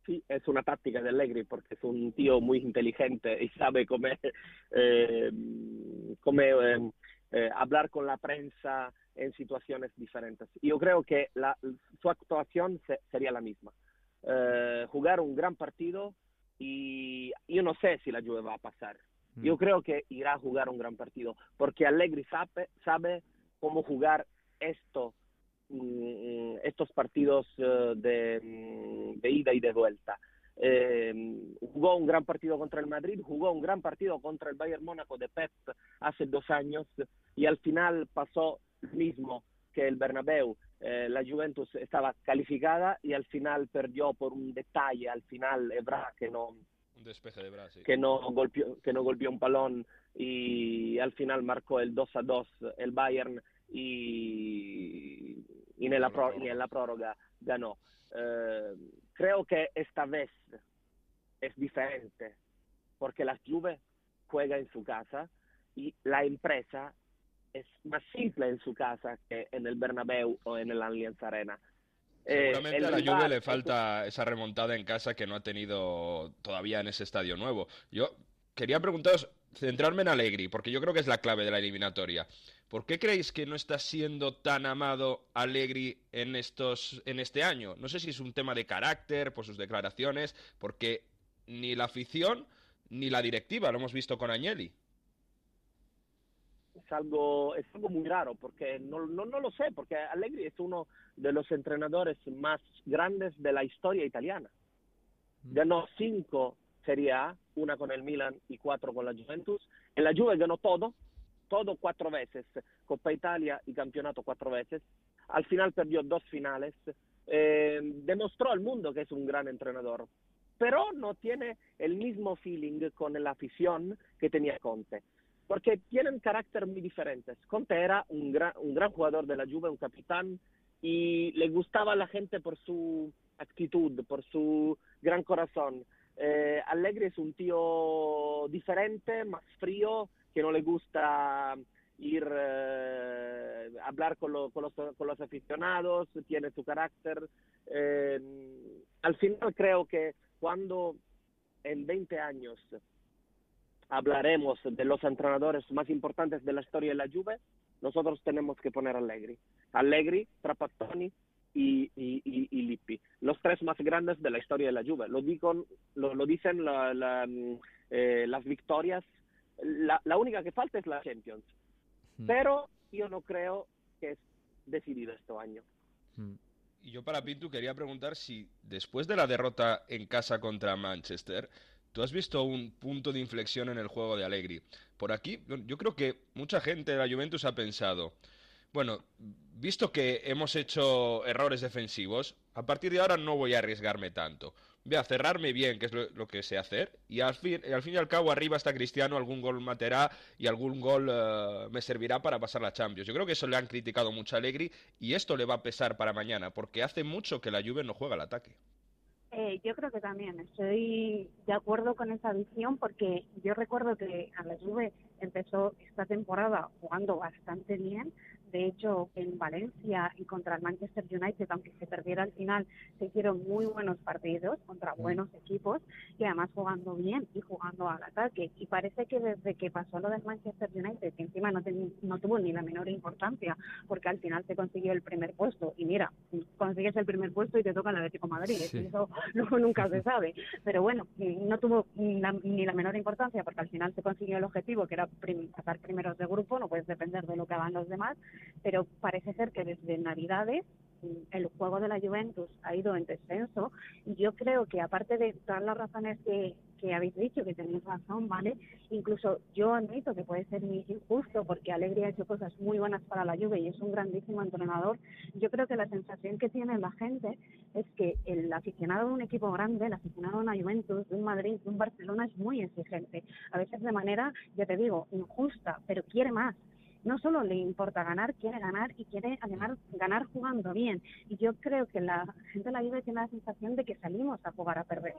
[SPEAKER 7] Sí, es una táctica de Allegri porque es un tío muy inteligente y sabe cómo, eh, eh, eh, hablar con la prensa en situaciones diferentes. Yo creo que la, su actuación sería la misma. jugar un gran partido y yo no sé si la Juve va a pasar. Mm. Yo creo que irá a jugar un gran partido porque Allegri sabe, sabe cómo jugar esto Mm, estos partidos eh, mm, de, ida y de vuelta. Eh, jugó un gran partido contra el Madrid, jugó un gran partido contra el Bayern Mónaco de Pep hace dos años y al final pasó lo mismo que el Bernabéu. Eh, la Juventus estaba calificada y al final perdió por un detalle, al final Ebra que no
[SPEAKER 5] un despeje de Brasil.
[SPEAKER 7] Que no, golpeó, que no golpeó un balón y al final marcó el 2 a 2 el Bayern y, y, en, la y en la prórroga ganó. Eh, creo que esta vez es diferente porque la Juve juega en su casa y la empresa es más simple en su casa que en el Bernabéu o en el Allianz Arena.
[SPEAKER 5] Eh, Seguramente a la Juve le falta esa remontada en casa que no ha tenido todavía en ese estadio nuevo. Yo quería preguntaros, centrarme en Allegri, porque yo creo que es la clave de la eliminatoria. ¿Por qué creéis que no está siendo tan amado Allegri en, estos, en este año? No sé si es un tema de carácter, por sus declaraciones, porque ni la afición ni la directiva lo hemos visto con Agnelli.
[SPEAKER 7] es algo, es algo muy raro, porque no, no, no lo sé, porque Allegri es uno de los entrenadores más grandes de la historia italiana. Ganó cinco Serie A, una con el Milan y cuatro con la Juventus. En la Juve ganó todo, todo cuatro veces, Coppa Italia y campeonato cuatro veces. Al final perdió dos finales. Eh, demostró al mundo que es un gran entrenador, pero no tiene el mismo feeling con la afición que tenía Conte, porque tienen carácter muy diferentes. Conte era un gran, un gran jugador de la Juve, un capitán, y le gustaba a la gente por su actitud, por su gran corazón. Eh, Allegri es un tío diferente, más frío, que no le gusta ir eh, hablar con, lo, con, los, con, los, aficionados, tiene su carácter. Eh, al final creo que cuando en 20 años hablaremos de los entrenadores más importantes de la historia de la Juve, nosotros tenemos que poner Allegri. Allegri, Trapattoni, y, y, y, Lippi, los tres más grandes de la historia de la Juve. Lo, dico, lo, lo dicen la, la, eh, las victorias. La, la, única que falta es la Champions. Mm. Pero yo no creo que es decidido este año.
[SPEAKER 5] Mm. Y yo para Pintu quería preguntar si después de la derrota en casa contra Manchester, tú has visto un punto de inflexión en el juego de Allegri. Por aquí, yo creo que mucha gente de la Juventus ha pensado, bueno, visto que hemos hecho errores defensivos, a partir de ahora no voy a arriesgarme tanto. Voy a cerrarme bien, que es lo, que sé hacer, y al, fin, al y al cabo arriba está Cristiano, algún gol materá y algún gol uh, me servirá para pasar la Champions. Yo creo que eso le han criticado mucho a Allegri y esto le va a pesar para mañana, porque hace mucho que la Juve no juega al ataque.
[SPEAKER 6] Eh, yo creo que también estoy de acuerdo con esa visión porque yo recuerdo que a la Juve empezó esta temporada jugando bastante bien, de hecho, en Valencia y contra el Manchester United, aunque se perdiera al final, se hicieron muy buenos partidos contra mm. buenos equipos y además jugando bien y jugando al ataque. Y parece que desde que pasó lo del Manchester United, que encima no, no tuvo ni la menor importancia, porque al final se consiguió el primer puesto. Y mira, consigues el primer puesto y te toca el Atlético Madrid. Eso luego nunca se sabe. Pero bueno, no tuvo ni la, menor importancia porque al final se consiguió el objetivo, que era pasar primeros de grupo, no puedes depender de lo que hagan los demás pero parece ser que desde Navidades el juego de la Juventus ha ido en descenso y yo creo que aparte de todas las razones que, habéis dicho, que tenéis razón, ¿vale? Incluso yo admito que puede ser injusto porque Alegría ha hecho cosas muy buenas para la Juve y es un grandísimo entrenador. Yo creo que la sensación que tiene la gente es que el aficionado de un equipo grande, el aficionado de una Juventus, de un Madrid, de un Barcelona es muy exigente. A veces de manera, ya te digo, injusta, pero quiere más no solo le importa ganar, quiere ganar y quiere además ganar jugando bien. Y yo creo que la gente de la Juve tiene la sensación de que salimos a jugar a perder,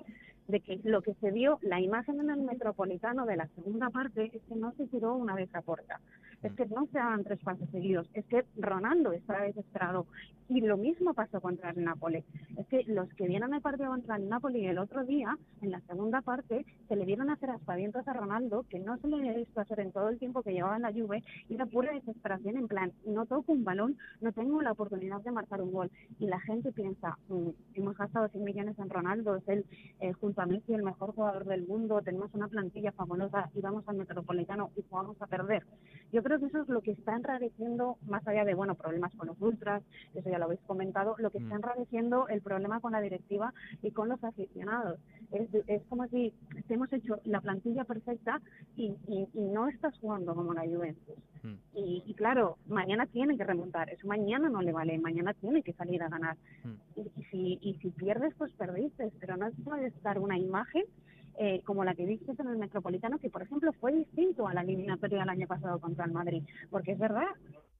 [SPEAKER 6] de que lo que se vio, la imagen en el Metropolitano de la segunda parte es que no se tiró una vez a puerta, es que no se daban tres pases seguidos, es que Ronaldo estaba desesperado y lo mismo pasó contra el Nápoles. Es que los que vieron el partido contra el Napoli el otro día, en la segunda parte, se le vieron hacer aspavientos a Ronaldo que no se le había visto hacer en todo el tiempo que llevaba en la Juve y era pura desesperación en plan, no toco un balón, no tengo la oportunidad de marcar un gol. Y la gente piensa, mm, hemos gastado 100 millones en Ronaldo, es el eh, junto a Messi el mejor jugador del mundo, tenemos una plantilla fabulosa y vamos al Metropolitano y jugamos a perder. Yo creo que eso es lo que está enrareciendo, más allá de, bueno, problemas con los ultras, eso ya lo habéis comentado, lo que está mm. enrareciendo el problema con la directiva y con los aficionados. Es, es como si hemos hecho la plantilla perfecta y, y, no estás jugando como la Juventus. Mm. Y, y, claro, mañana tiene que remontar, eso mañana no le vale, mañana tiene que salir a ganar. Mm. Y, si, y si pierdes, pues perdiste, pero no puedes dar una imagen eh, como la que viste en el Metropolitano, que por ejemplo fue distinto a la eliminatoria del año pasado contra el Madrid, porque es verdad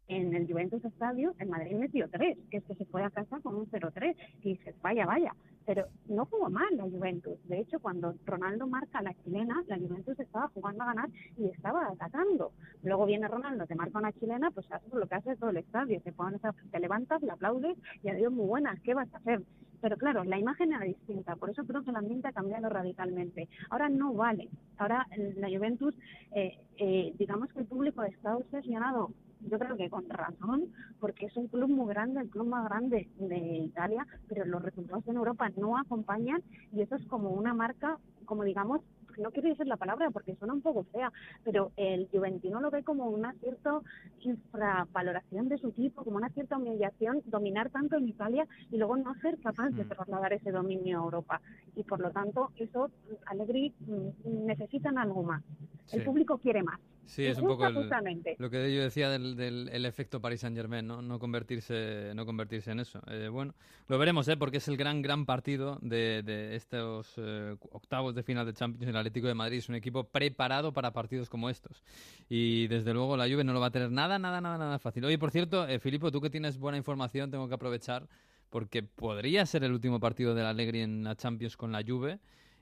[SPEAKER 6] en el Juventus Estadio, el Madrid metió tres, que es que se fue a casa con un 0-3, y dices, vaya, vaya, pero no jugó mal la Juventus. De hecho, cuando Ronaldo marca la chilena, la Juventus estaba jugando a ganar y estaba atacando. Luego viene Ronaldo, te marca una chilena, pues haces lo que hace todo el estadio, te, pones te levantas, le aplaudes y adiós, muy buenas, ¿qué vas a hacer? Pero claro, la imagen era distinta, por eso creo que el ambiente ha cambiado radicalmente. Ahora no vale. Ahora la Juventus, eh, eh, digamos que el público está obsesionado yo creo que con razón, porque es un club muy grande, el club más grande de Italia, pero los resultados en Europa no acompañan y eso es como una marca, como digamos, no quiero decir la palabra porque suena un poco fea, pero el Juventino lo ve como una cierta infravaloración de su equipo, como una cierta humillación, dominar tanto en Italia y luego no ser capaz de mm. trasladar ese dominio a Europa. Y por lo tanto, eso, Allegri mm, necesitan algo más. El público quiere más.
[SPEAKER 2] Sí, es un poco lo que yo decía del, del efecto Paris Saint Germain, ¿no? No convertirse, no convertirse en eso. Eh, bueno, lo veremos, ¿eh? Porque es el gran, gran partido de, de estos eh, octavos de final de Champions. El Atlético de Madrid es un equipo preparado para partidos como estos. Y desde luego la Juve no lo va a tener nada, nada, nada, nada fácil. Oye, por cierto, eh, Filipo, tú que tienes buena información, tengo que aprovechar porque podría ser el último partido de la Allegri en la Champions con la Juve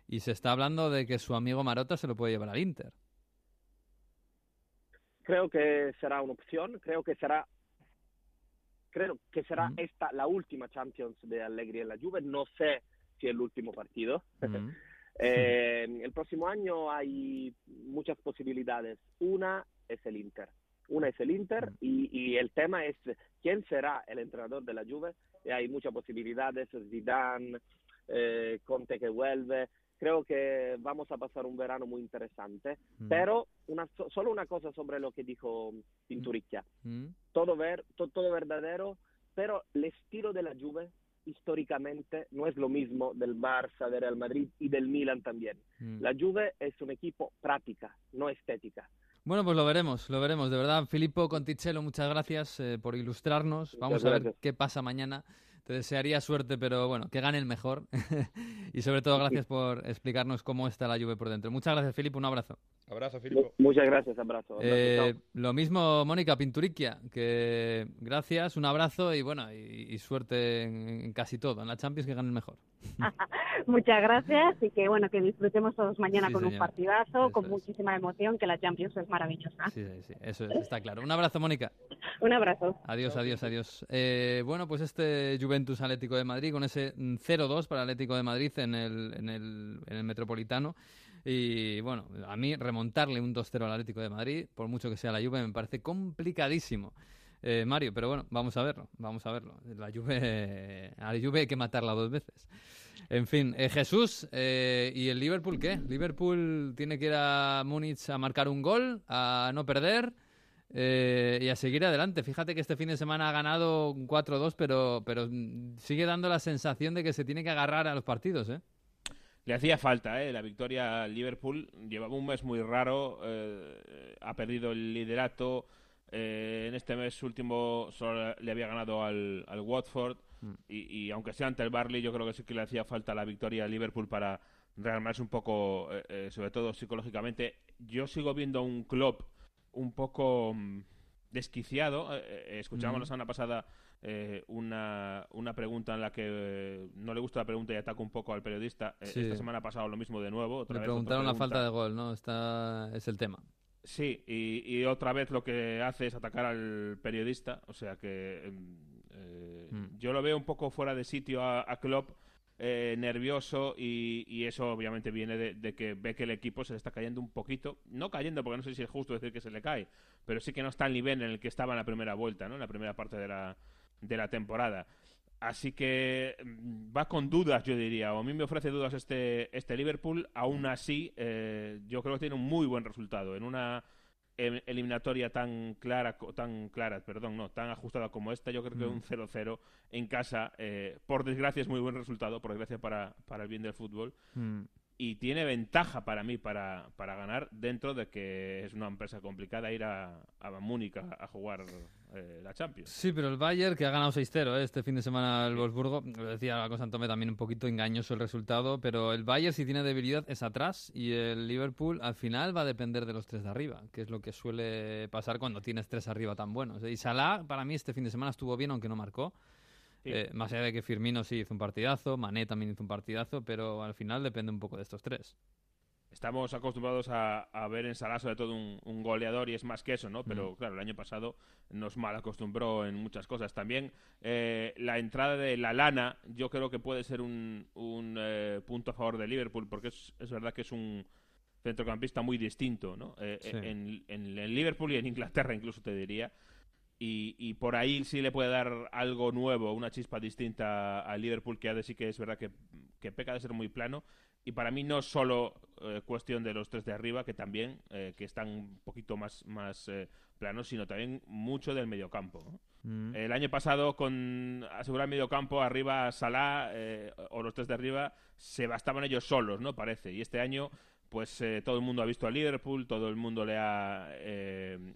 [SPEAKER 2] y se está hablando de que su amigo Marota se lo puede llevar al Inter
[SPEAKER 7] creo que será una opción, creo que será creo que será esta la última Champions de Allegri en la Juve, no sé si el último partido. eh, el próximo año hay muchas posibilidades. Una es el Inter. Una es el Inter y, y, el tema es quién será el entrenador de la Juve. Y hay muchas posibilidades, Zidane, eh, Conte que vuelve, creo que vamos a pasar un verano muy interesante. Mm. Pero una, solo una cosa sobre lo que dijo Pinturicchia. Mm. mm. Todo, ver, todo verdadero, pero el estilo de la Juve históricamente no es lo mismo del Barça, del Real Madrid y del Milan también. Mm. La Juve es un equipo práctica, no estética.
[SPEAKER 2] Bueno, pues lo veremos, lo veremos. De verdad, Filippo Conticello, muchas gracias eh, por ilustrarnos. Vamos a ver qué pasa mañana. Te desearía suerte, pero bueno, que gane el mejor. y sobre todo, gracias por explicarnos cómo está la lluvia por dentro. Muchas gracias, Filipe. Un abrazo.
[SPEAKER 5] Abrazo, Filipe.
[SPEAKER 7] Muchas gracias, abrazo.
[SPEAKER 2] Eh, lo mismo, Mónica Pinturiquia, que gracias, un abrazo y bueno, y, suerte en, casi todo. En la Champions, que gane el mejor.
[SPEAKER 6] Muchas gracias y que bueno, que disfrutemos todos mañana con un partidazo, con muchísima emoción, que la Champions es maravillosa.
[SPEAKER 2] Sí, sí, eso está claro. Un abrazo, Mónica.
[SPEAKER 6] un abrazo.
[SPEAKER 2] Adiós, adiós, adiós. Eh, bueno, pues este Juventus Atlético de Madrid, con ese 0-2 para el Atlético de Madrid en el, en el, en el Metropolitano. Y bueno, a mí remontarle un 2-0 al Atlético de Madrid, por mucho que sea la Juve, me parece complicadísimo. Eh, Mario, pero bueno, vamos a verlo, vamos a verlo. La Juve, a la Juve hay que matarla dos veces. En fin, eh, Jesús, eh, ¿y el Liverpool qué? Liverpool tiene que ir a Múnich a marcar un gol, a no perder. Eh, y a seguir adelante. Fíjate que este fin de semana ha ganado 4-2, pero, pero sigue dando la sensación de que se tiene que agarrar a los partidos. ¿eh?
[SPEAKER 8] Le hacía falta ¿eh? la victoria al Liverpool. Llevaba un mes muy raro, eh, ha perdido el liderato. en este mes último solo le había ganado al, Watford. Mm. Y, aunque sea ante el Barley, yo creo que sí que le hacía falta la victoria al Liverpool para rearmarse un poco, sobre todo psicológicamente. Yo sigo viendo un club un poco mm, desquiciado. Eh, eh, escuchamos la semana pasada eh, una, una, pregunta en la que no le gusta la pregunta y ataca un poco al periodista. Esta semana ha pasado lo mismo de nuevo.
[SPEAKER 2] le preguntaron la falta de gol, ¿no? Está, es el tema.
[SPEAKER 8] Sí, y, otra vez lo que hace es atacar al periodista. O sea que mm, mm. yo lo veo un poco fuera de sitio a, a Klopp eh, nervioso y, eso obviamente viene de, que ve que el equipo se le está cayendo un poquito, no cayendo porque no sé si es justo decir que se le cae, pero sí que no está al nivel en el que estaba en la primera vuelta, ¿no? en la primera parte de la, de la temporada. Así que mm, va con dudas, yo diría, o a mí me ofrece dudas este, este Liverpool, aún así eh, yo creo que tiene un muy buen resultado en una Em, eliminatoria tan clara, tan clara, perdón, no, tan ajustada como esta, yo creo que un 0-0 mm. en casa, eh, por desgracia es muy buen resultado, por desgracia para, para el bien del fútbol. Mm y tiene ventaja para mí para, para ganar dentro de que es una empresa complicada ir a, a Múnich a, jugar eh, la Champions.
[SPEAKER 2] Sí, pero el Bayern que ha ganado 6-0 eh, este fin de semana el Wolfsburgo, lo decía la cosa Antome también un poquito engañoso el resultado, pero el Bayern si tiene debilidad es atrás y el Liverpool al final va a depender de los tres de arriba, que es lo que suele pasar cuando tienes tres arriba tan buenos. Y Salah para mí este fin de semana estuvo bien aunque no marcó. Eh, más allá de que Firmino sí hizo un partidazo, Mané también hizo un partidazo, pero al final depende un poco de estos tres.
[SPEAKER 8] Estamos acostumbrados a, ver en Salah sobre todo un, goleador y es más que eso, ¿no? Pero mm. claro, el año pasado nos mal acostumbró en muchas cosas. También eh, la entrada de la lana yo creo que puede ser un, un punto a favor de Liverpool porque es, es verdad que es un centrocampista muy distinto, ¿no? en, en Liverpool y en Inglaterra incluso te diría. Y, por ahí sí le puede dar algo nuevo, una chispa distinta al Liverpool, que ha de sí que es verdad que, peca de ser muy plano. Y para mí no solo eh, cuestión de los tres de arriba, que también, eh, que están un poquito más, más eh, planos, sino también mucho del mediocampo. Mm. El año pasado, con asegurar el mediocampo, arriba Salah o los tres de arriba, se bastaban ellos solos, ¿no? Parece. Y este año pues todo el mundo ha visto a Liverpool, todo el mundo le ha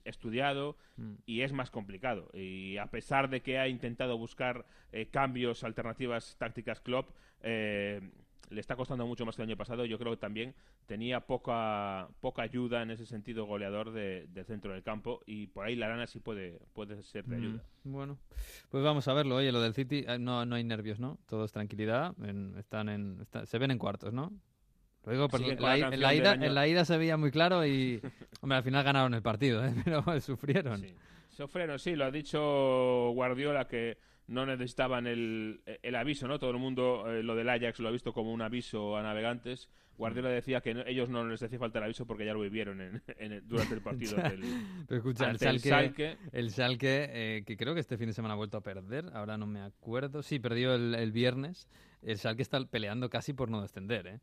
[SPEAKER 8] estudiado mm. y es más complicado. Y a pesar de que ha intentado buscar cambios, alternativas tácticas Klopp, le está costando mucho más que el año pasado. Yo creo que también tenía poca, poca ayuda en ese sentido goleador de, del centro del campo y por ahí la lana sí puede, puede ser de mm, ayuda.
[SPEAKER 2] bueno, pues vamos a verlo. Oye, lo del City, eh, no, no hay nervios, ¿no? Todo es tranquilidad. están en, se ven en cuartos, ¿no? Lo digo porque en, la, ida, en la ida se veía muy claro y, hombre, al final ganaron el partido, ¿eh? pero sufrieron.
[SPEAKER 8] Sí. Sufrieron, sí, lo ha dicho Guardiola que no necesitaban el, el aviso, ¿no? Todo el mundo, eh, lo del Ajax lo ha visto como un aviso a navegantes. Guardiola mm. decía que ellos no les hacía falta el aviso porque ya lo vivieron en, durante el partido del,
[SPEAKER 2] Pero escucha, el Salque, el Salque, eh, que creo que este fin de semana ha vuelto a perder, ahora no me acuerdo. Sí, perdió el, el viernes. El Salque está peleando casi por no descender, ¿eh?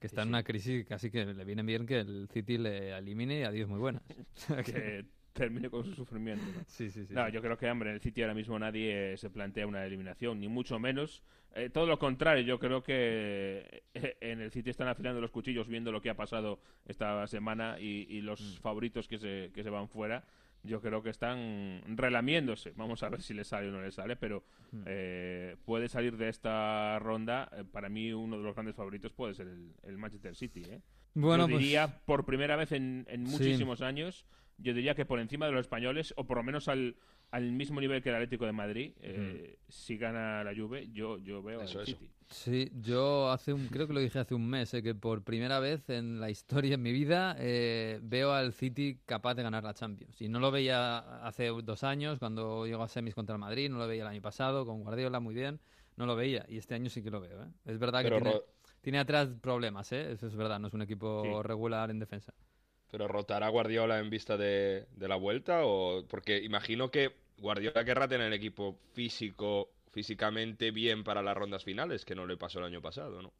[SPEAKER 2] que está en una crisis casi que le viene bien que el City le elimine y adiós muy buenas.
[SPEAKER 8] que termine con su sufrimiento.
[SPEAKER 2] Sí, sí, sí.
[SPEAKER 8] No, yo creo que, hombre, en el City ahora mismo nadie se plantea una eliminación, ni mucho menos. Eh, todo lo contrario, yo creo que eh, en el City están afilando los cuchillos viendo lo que ha pasado esta semana y, los mm. favoritos que se, que se van fuera. Yo creo que están relamiéndose. Vamos a ver si le sale o no le sale, pero mm. eh, puede salir de esta ronda. para mí, uno de los grandes favoritos puede ser el, Manchester City. Bueno, yo pues diría por primera vez en, muchísimos años yo diría que por encima de los españoles, o por lo menos al, al mismo nivel que el Atlético de Madrid, eh, si gana la Juve, yo, yo veo al City.
[SPEAKER 2] Sí, yo hace un, creo que lo dije hace un mes, eh, que por primera vez en la historia, en mi vida, eh, veo al City capaz de ganar la Champions. Y no lo veía hace dos años, cuando llegó a semis contra el Madrid, no lo veía el año pasado, con Guardiola muy bien, no lo veía. Y este año sí que lo veo. Es verdad que tiene, tiene, atrás problemas, eso es verdad, no es un equipo regular en defensa.
[SPEAKER 5] ¿Pero rotará Guardiola en vista de, la vuelta? o Porque imagino que Guardiola querrá tener el equipo físico, físicamente bien para las rondas finales, que no le pasó el año pasado, ¿no?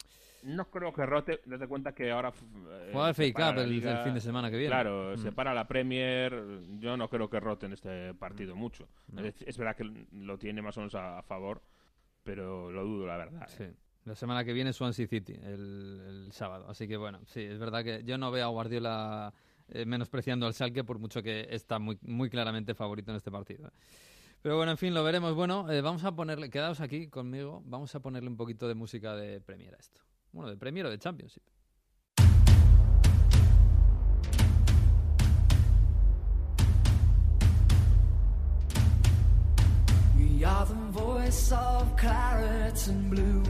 [SPEAKER 8] No creo que rote, date cuenta que ahora...
[SPEAKER 2] Eh, Juega el FA Cup el, fin de semana que viene.
[SPEAKER 8] Claro, mm. se para la Premier, yo no creo que rote en este partido mucho. Es, verdad que lo tiene más o menos a, favor, pero lo dudo, la verdad.
[SPEAKER 2] Sí. La semana que viene Swansea City, el, sábado. Así que bueno, sí, es verdad que yo no veo a Guardiola eh, menospreciando al Schalke por mucho que está muy, muy claramente favorito en este partido. Pero bueno, en fin, lo veremos. Bueno, eh, vamos a ponerle, quedaos aquí conmigo, vamos a ponerle un poquito de música de Premier a esto. Bueno, de Premier o de Championship. We are the voice of claret and blue.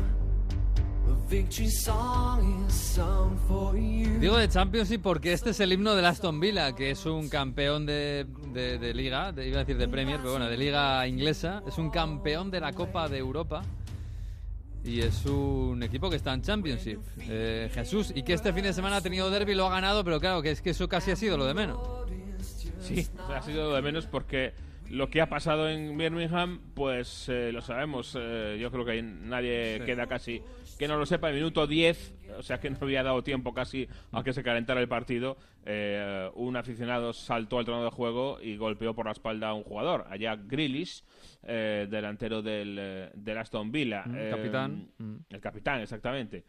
[SPEAKER 2] Digo de Championship porque este es el himno de Aston Villa, que es un campeón de, de, liga, iba a decir de Premier, pero bueno, de liga inglesa. Es un campeón de la Copa de Europa y es un equipo que está en Championship. Eh, Jesús, y que este fin de semana ha tenido derby, lo ha ganado, pero claro, que es que eso casi ha sido lo de menos.
[SPEAKER 8] Sí, ha sido lo de menos porque lo que ha pasado en Birmingham, pues eh, lo sabemos. Eh, yo creo que nadie queda casi que no lo sepa. En minuto 10, o sea que no había dado tiempo casi a que se calentara el partido, eh, un aficionado saltó al trono de juego y golpeó por la espalda a un jugador. Allá Grealish, delantero del, del, Aston Villa.
[SPEAKER 2] El mm, capitán.
[SPEAKER 8] Mm. El capitán, exactamente.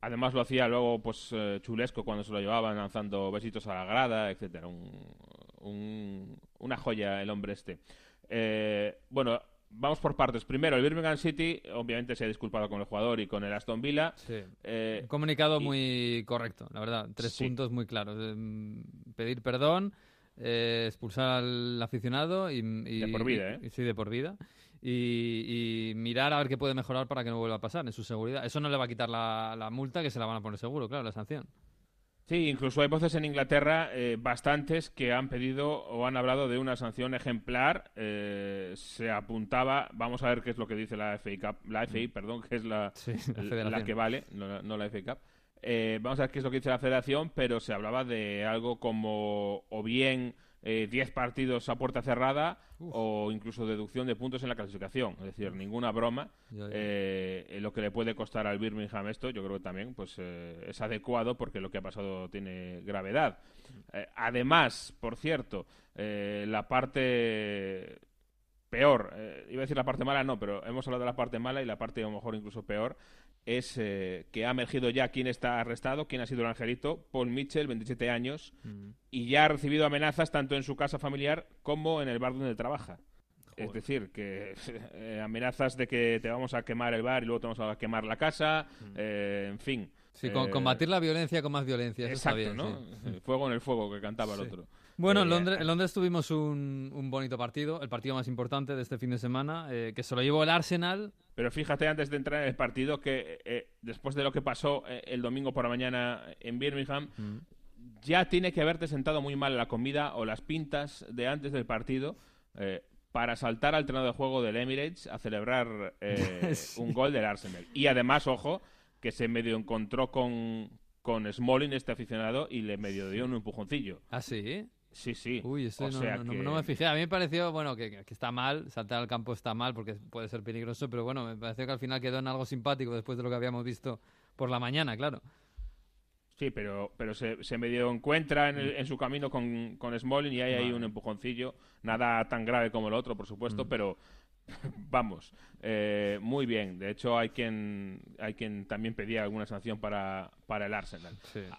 [SPEAKER 8] Además lo hacía luego pues chulesco cuando se lo llevaban lanzando besitos a la grada, etcétera. un, una joya el hombre este. Eh, bueno, vamos por partes. Primero, el Birmingham City, obviamente se ha disculpado con el jugador y con el Aston Villa.
[SPEAKER 2] Sí. Eh, Un comunicado muy correcto, la verdad. Tres puntos muy claros. Mm, pedir perdón, eh, expulsar al aficionado y,
[SPEAKER 8] De por vida, ¿eh?
[SPEAKER 2] sí, de por vida. Y, mirar a ver qué puede mejorar para que no vuelva a pasar en su seguridad. Eso no le va a quitar la, la multa, que se la van a poner seguro, claro, la sanción.
[SPEAKER 8] Sí, incluso hay voces en Inglaterra, eh, bastantes, que han pedido o han hablado de una sanción ejemplar. Eh, se apuntaba, vamos a ver qué es lo que dice la Cup, la FA, perdón, que es la, la, que vale, no, la FA Cup. Eh, vamos a ver qué es lo que dice la federación, pero se hablaba de algo como o bien 10 partidos a puerta cerrada o incluso deducción de puntos en la clasificación. Es decir, ninguna broma. lo que le puede costar al Birmingham esto, yo creo que también pues, es adecuado porque lo que ha pasado tiene gravedad. además, por cierto, la parte peor, iba a decir la parte mala, no, pero hemos hablado de la parte mala y la parte a lo mejor incluso peor es eh, que ha emergido ya quién está arrestado, quién ha sido el angelito, Paul Mitchell, 27 años, mm. y ya ha recibido amenazas tanto en su casa familiar como en el bar donde trabaja. Es decir, que eh, amenazas de que te vamos a quemar el bar y luego te vamos a quemar la casa, mm. eh, en fin.
[SPEAKER 2] Sí, combatir la violencia con más violencia.
[SPEAKER 8] exacto, ¿no? Fuego en el fuego que cantaba el otro.
[SPEAKER 2] Bueno, en Londres, en Londres tuvimos un, un, bonito partido, el partido más importante de este fin de semana, que se lo llevó el Arsenal
[SPEAKER 8] pero fíjate antes de entrar en el partido que eh, después de lo que pasó eh, el domingo por la mañana en Birmingham, mm. ya tiene que haberte sentado muy mal la comida o las pintas de antes del partido eh, para saltar al terreno de juego del Emirates a celebrar un gol del Arsenal. Y además, ojo, que se medio encontró con, con Smalling, este aficionado, y le medio dio un empujoncillo.
[SPEAKER 2] ¿Ah, sí?
[SPEAKER 8] Sí, sí.
[SPEAKER 2] Uy, eso no, me fijé. A mí me pareció, bueno, que, está mal, saltar al campo está mal porque puede ser peligroso, pero bueno, me pareció que al final quedó en algo simpático después de lo que habíamos visto por la mañana, claro.
[SPEAKER 8] Sí, pero, pero se, se medio encuentra en, en su camino con, con Smalling y hay ahí un empujoncillo. Nada tan grave como el otro, por supuesto, mm. pero vamos, eh, muy bien. De hecho, hay quien, hay quien también pedía alguna sanción para, para el Arsenal.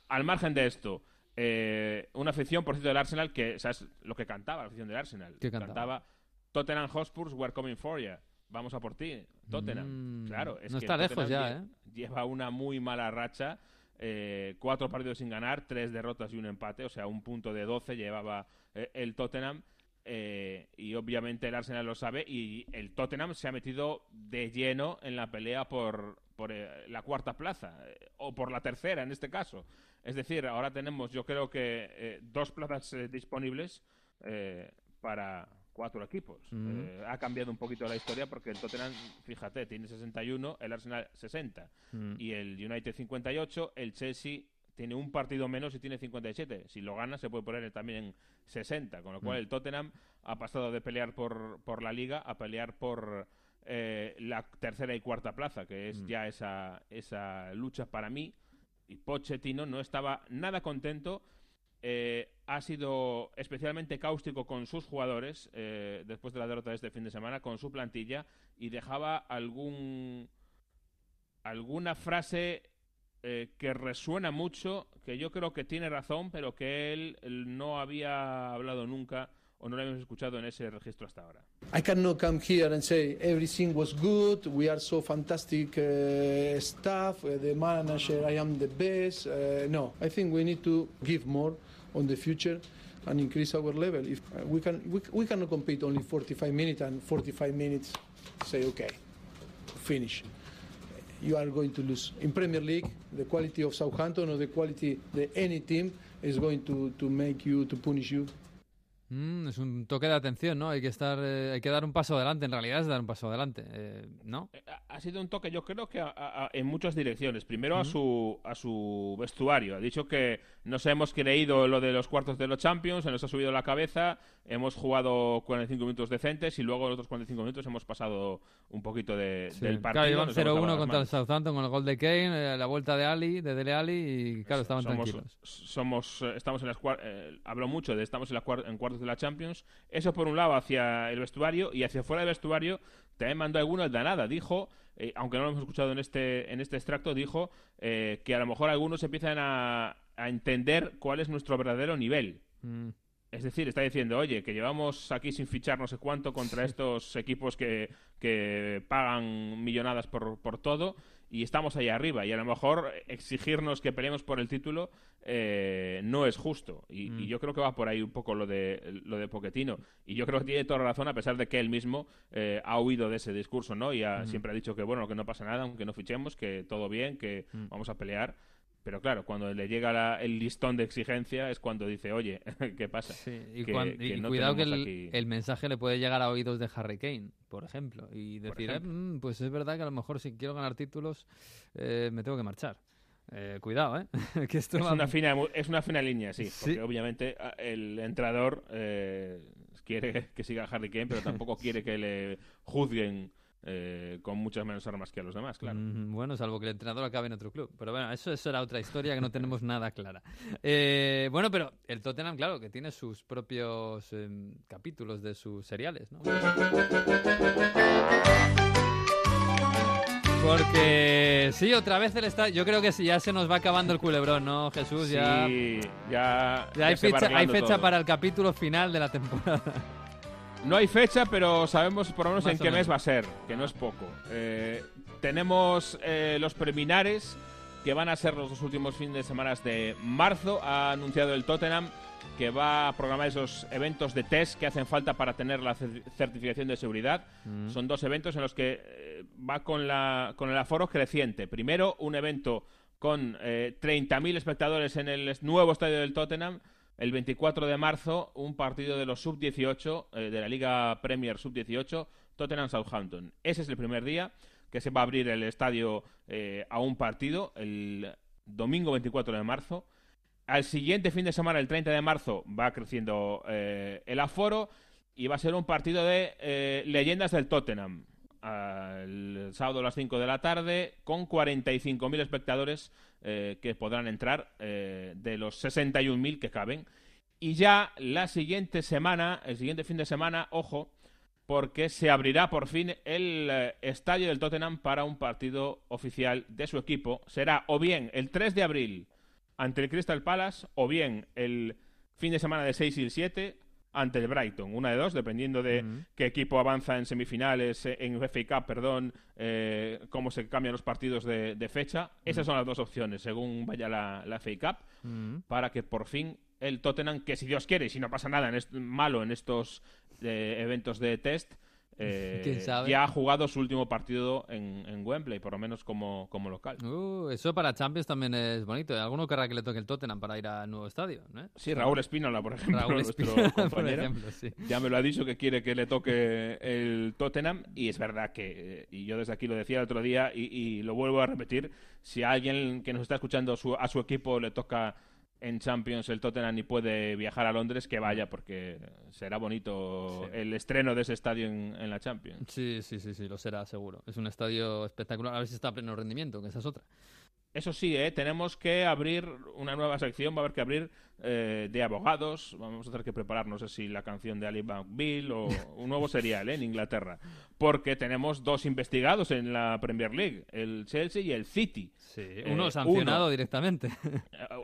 [SPEAKER 8] Al margen de esto, eh, una afición, por cierto, del Arsenal que, ¿sabes lo que cantaba la afición del Arsenal?
[SPEAKER 2] ¿Qué cantaba?
[SPEAKER 8] Tottenham Hotspurs, we're coming for you. Vamos a por ti, Tottenham. Mm, claro, es
[SPEAKER 2] no
[SPEAKER 8] que
[SPEAKER 2] está lejos ya,
[SPEAKER 8] ¿eh? Lleva una muy mala racha. Eh, cuatro partidos sin ganar, tres derrotas y un empate, o sea, un punto de 12 llevaba el Tottenham. y obviamente el Arsenal lo sabe y el Tottenham se ha metido de lleno en la pelea por, por la cuarta plaza o por la tercera en este caso. Es decir, ahora tenemos, yo creo que eh, dos plazas eh, disponibles eh, para cuatro equipos. ha cambiado un poquito la historia porque el Tottenham, fíjate, tiene 61, el Arsenal 60 y el United 58, el Chelsea tiene un partido menos y tiene 57. Si lo gana se puede poner también en 60, con lo cual el Tottenham ha pasado de pelear por, por la liga a pelear por la tercera y cuarta plaza, que es ya esa, esa lucha para mí y Pochettino no estaba nada contento. Eh, ha sido especialmente cáustico con sus jugadores eh, después de la derrota de este fin de semana, con su plantilla, y dejaba algún alguna frase eh, que resuena mucho, que yo creo que tiene razón, pero que él no había hablado nunca o no hemos escuchado en ese registro hasta ahora.
[SPEAKER 9] I cannot come here and say everything was good, we are so fantastic uh, staff, uh, the manager, I am the best. Uh, no, I think we need to give more on the future and increase our level. If uh, we can, we, we cannot compete only 45 minutes and 45 minutes say okay, finish. You are going to lose in Premier League. The quality of Southampton or the quality of any team is going to, to make you to punish you
[SPEAKER 2] Mm, es un toque de atención, ¿no? Hay que estar, eh, hay que dar un paso adelante. En realidad es dar un paso adelante, eh, ¿no?
[SPEAKER 8] Eh, ha sido un toque, yo creo que en muchas direcciones. Primero a su a su vestuario. Ha dicho que nos hemos creído lo de los cuartos de los Champions, se nos ha subido la cabeza, hemos jugado 45 minutos decentes y luego en otros 45 minutos hemos pasado un poquito de, del partido.
[SPEAKER 2] Claro, 0-1 contra el Southampton con el gol de Kane, la vuelta de Ali, de Dele Ali y claro, estaban tranquilos.
[SPEAKER 8] Somos, estamos en las hablo mucho de estamos en, las en cuartos de la Champions. Eso por un lado hacia el vestuario y hacia fuera del vestuario también mandó algunos de nada. Dijo, eh, aunque no lo hemos escuchado en este, en este extracto, dijo eh, que a lo mejor algunos empiezan a, entender cuál es nuestro verdadero nivel. Mm. Es decir, está diciendo, oye, que llevamos aquí sin fichar no sé cuánto contra estos equipos que, que pagan millonadas por, por todo y estamos ahí arriba. Y a lo mejor exigirnos que peleemos por el título eh, no es justo. Y, mm. yo creo que va por ahí un poco lo de, lo de Poquetino. Y yo creo que tiene toda la razón, a pesar de que él mismo eh, ha huido de ese discurso, ¿no? Y siempre ha dicho que, bueno, que no pasa nada, aunque no fichemos, que todo bien, que mm. vamos a pelear. Pero claro, cuando le llega el listón de exigencia es cuando dice, oye, ¿qué pasa?
[SPEAKER 2] y, cuidado que el, mensaje le puede llegar a oídos de Harry Kane, por ejemplo, y decir, eh, mm, pues es verdad que a lo mejor si quiero ganar títulos eh, me tengo que marchar. eh, cuidado, ¿eh?
[SPEAKER 8] que esto es, una fina, es una fina línea, sí, porque obviamente ah, el entrenador eh, quiere que siga Harry Kane, pero tampoco quiere que le juzguen eh, con muchas menos armas que a los demás, claro.
[SPEAKER 2] bueno, salvo que el entrenador acabe en otro club. Pero bueno, eso, eso era otra historia que no tenemos nada clara. Eh, bueno, pero el Tottenham, claro, que tiene sus propios em, capítulos de sus seriales, ¿no? Porque sí, otra vez el estadio. Yo creo que sí, ya se nos va acabando el culebrón, ¿no, Jesús?
[SPEAKER 8] Ya, sí, ya,
[SPEAKER 2] hay fecha, hay fecha para el capítulo final de la temporada.
[SPEAKER 8] No hay fecha, pero sabemos por lo menos en qué mes va a ser, que no es poco. Eh, tenemos eh, los preliminares, que van a ser los dos últimos fines de semana de marzo. Ha anunciado el Tottenham que va a programar esos eventos de test que hacen falta para tener la certificación de seguridad. Mm. Son dos eventos en los que eh, va con, la, con el aforo creciente. Primero, un evento con 30.000 espectadores en el nuevo estadio del Tottenham el 24 de marzo un partido de los sub-18 eh, de la Liga Premier sub-18 Tottenham Southampton. Ese es el primer día que se va a abrir el estadio eh, a un partido el domingo 24 de marzo. Al siguiente fin de semana, el 30 de marzo, va creciendo eh, el aforo y va a ser un partido de leyendas del Tottenham. El sábado a las 5 de la tarde, con 45.000 espectadores eh, que podrán entrar eh, de los 61.000 que caben. Y ya la siguiente semana, el siguiente fin de semana, ojo, porque se abrirá por fin el eh, estadio del Tottenham para un partido oficial de su equipo. Será o bien el 3 de abril ante el Crystal Palace o bien el fin de semana de 6 y el 7 ante el Brighton, una de dos, dependiendo de qué equipo avanza en semifinales, eh, en FA Cup, perdón, eh, cómo se cambian los partidos de, fecha. Esas son las dos opciones, según vaya la, la FA Cup, para que por fin el Tottenham, que si Dios quiere, si no pasa nada en malo en estos eh, eventos de test, eh, ya ha jugado su último partido en, Wembley, por lo menos como, como local.
[SPEAKER 2] Uh, eso para Champions también es bonito. ¿Alguno querrá que le toque el Tottenham para ir al nuevo estadio?
[SPEAKER 8] Sí, Raúl Espínola, por ejemplo, nuestro compañero, ya me lo ha dicho que quiere que le toque el Tottenham y es verdad que, y yo desde aquí lo decía el otro día y, lo vuelvo a repetir, si a alguien que nos está escuchando a su equipo le toca en Champions el Tottenham y puede viajar a Londres, que vaya, porque será bonito el estreno de ese estadio en, la Champions.
[SPEAKER 2] Sí, sí, sí, sí, lo será, seguro. Es un estadio espectacular. A ver si está a pleno rendimiento, que esa es otra.
[SPEAKER 8] Eso sí, ¿eh? tenemos que abrir una nueva sección, va a haber que abrir eh, de abogados, vamos a tener que preparar, no sé si la canción de Ali McBeal o un nuevo serial ¿eh? en Inglaterra, porque tenemos dos investigados en la Premier League, el Chelsea y el City.
[SPEAKER 2] Sí, uno sancionado directamente.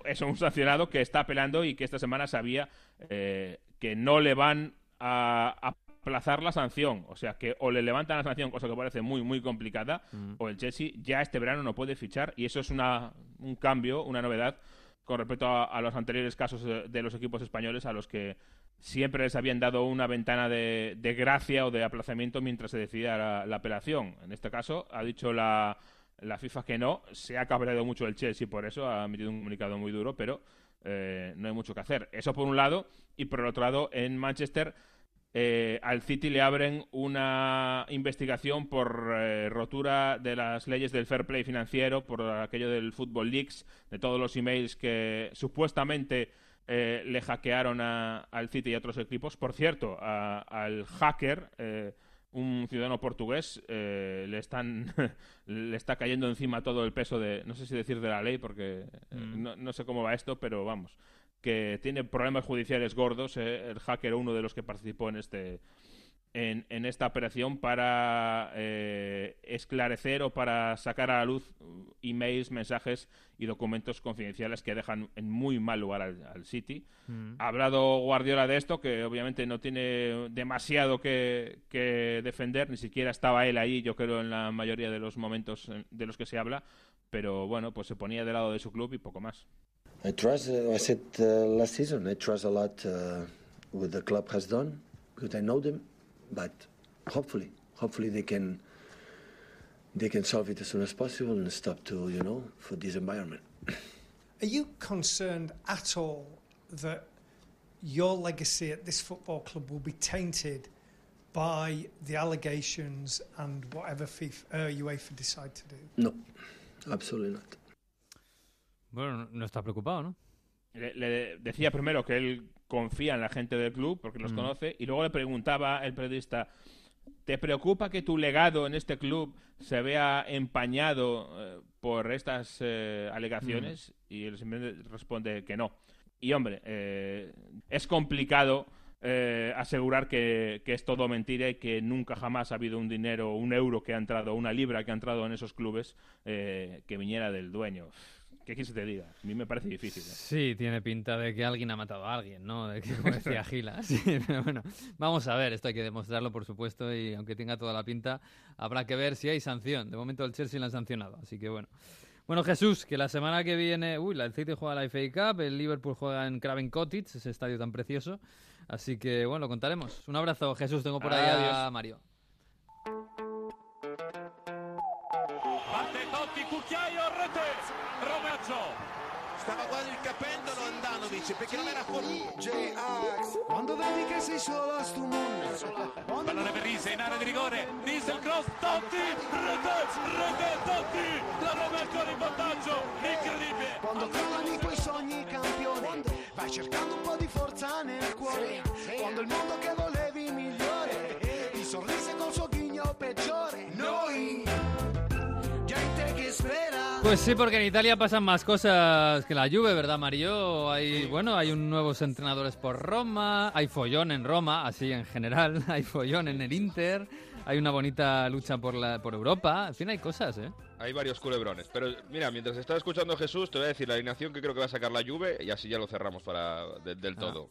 [SPEAKER 8] Es un sancionado que está apelando y que esta semana sabía que no le van a, a aplazar la sanción. O sea, que o le levantan la sanción, cosa que parece muy, muy complicada, mm. o el Chelsea ya este verano no puede fichar. Y eso es una, un cambio, una novedad con respecto a, los anteriores casos de, los equipos españoles a los que siempre les habían dado una ventana de, gracia o de aplazamiento mientras se decidía la, apelación. En este caso, ha dicho la, la, FIFA que no. Se ha cabreado mucho el Chelsea por eso, ha emitido un comunicado muy duro, pero eh, no hay mucho que hacer. Eso por un lado. Y por el otro lado, en Manchester eh, al City le abren una investigación por eh, rotura de las leyes del fair play financiero, por aquello del Football Leaks, de todos los emails que supuestamente eh, le hackearon al City y a otros equipos. Por cierto, al hacker, un ciudadano portugués, le, están, le está cayendo encima todo el peso de, no sé si decir de la ley, porque mm. no, no sé cómo va esto, pero vamos que tiene problemas judiciales gordos, eh, el hacker uno de los que participó en este en, en esta operación para eh, esclarecer o para sacar a la luz emails, mensajes y documentos confidenciales que dejan en muy mal lugar al, City. Mm. Ha hablado Guardiola de esto, que obviamente no tiene demasiado que, que, defender, ni siquiera estaba él ahí, yo creo, en la mayoría de los momentos de los que se habla, pero bueno, pues se ponía del lado de su club y poco más.
[SPEAKER 10] I trust. Uh, I said uh, last season. I trust a lot uh, what the club has done because I know them. But hopefully, hopefully they can they can solve it as soon as possible and stop to you know for this environment.
[SPEAKER 11] Are you concerned at all that your legacy at this football club will be tainted by the allegations and whatever FIFA, uh, UEFA decide to do?
[SPEAKER 10] No, absolutely not.
[SPEAKER 2] Bueno, no está preocupado, ¿no?
[SPEAKER 8] Le, decía primero que él confía en la gente del club porque los mm. conoce y luego le preguntaba el periodista ¿Te preocupa que tu legado en este club se vea empañado eh, por estas eh, alegaciones? Mm. Y él simplemente responde que no. Y hombre, eh, es complicado asegurar que, que, es todo mentira y que nunca jamás ha habido un dinero, un euro que ha entrado, una libra que ha entrado en esos clubes que viniera del dueño. ¿Qué quieres que te diga? A mí me parece difícil. ¿eh?
[SPEAKER 2] Sí, tiene pinta de que alguien ha matado a alguien, ¿no? De que, como decía Gila. Sí, pero bueno, vamos a ver, esto hay que demostrarlo, por supuesto, y aunque tenga toda la pinta, habrá que ver si hay sanción. De momento el Chelsea lo han sancionado, así que bueno. Bueno, Jesús, que la semana que viene, uy, el City juega la FA Cup, el Liverpool juega en Craven Cottage, ese estadio tan precioso. Así que bueno, lo contaremos. Un abrazo, Jesús. Tengo por ahí a Mario.
[SPEAKER 12] Stava quasi il capendolo Andanovic perché non era fuori. J-Ax. Quando vedi che sei solo a sto mondo.
[SPEAKER 13] Pallone per Rise in area di rigore. Rise il cross. Totti. Rete. Rete. Totti. La Roma ancora in vantaggio. Incredibile.
[SPEAKER 12] Quando crollano i tuoi sogni campione. Vai cercando un po' di forza nel cuore. Quando il mondo che volevi
[SPEAKER 2] Pues sí, porque en Italia pasan más cosas que la Juve, ¿verdad, Mario? Hay, bueno, hay un nuevos entrenadores por Roma, hay follón en Roma, así en general, hay follón en el Inter, hay una bonita lucha por, la, por Europa, en fin, hay cosas, ¿eh?
[SPEAKER 5] Hay varios culebrones, pero mira, mientras estaba escuchando a Jesús, te voy a decir la alineación que creo que va a sacar la Juve y así ya lo cerramos para del ah. todo.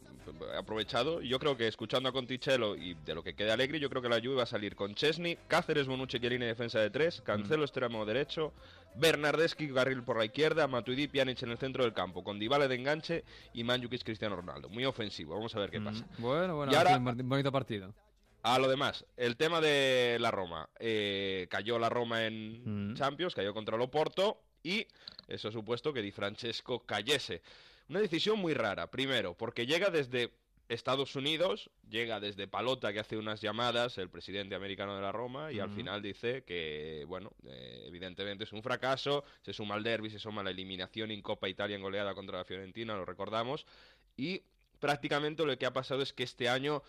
[SPEAKER 5] Aprovechado, yo creo que escuchando a Conticello y de lo que quede alegre, yo creo que la Juve va a salir con Chesney, Cáceres, Bonucci, Chiellini defensa de tres, Cancelo mm. extremo derecho, Bernardeschi carril por la izquierda, Matuidi, Pjanic en el centro del campo, con Dybala de enganche y Manjukic Cristiano Ronaldo. Muy ofensivo, vamos a ver qué mm. pasa.
[SPEAKER 2] Bueno, bueno, y ahora, un bonito partido.
[SPEAKER 5] A lo demás, el tema de la Roma. Eh, cayó la Roma en mm. Champions, cayó contra el Oporto y eso ha supuesto que Di Francesco cayese. Una decisión muy rara. Primero, porque llega desde Estados Unidos, llega desde Palota que hace unas llamadas, el presidente americano de la Roma, y al final dice que, bueno, eh, evidentemente es un fracaso, se suma al derby, se suma la eliminación en Copa Italia en goleada contra la Fiorentina, lo recordamos, y prácticamente lo que ha pasado es que este año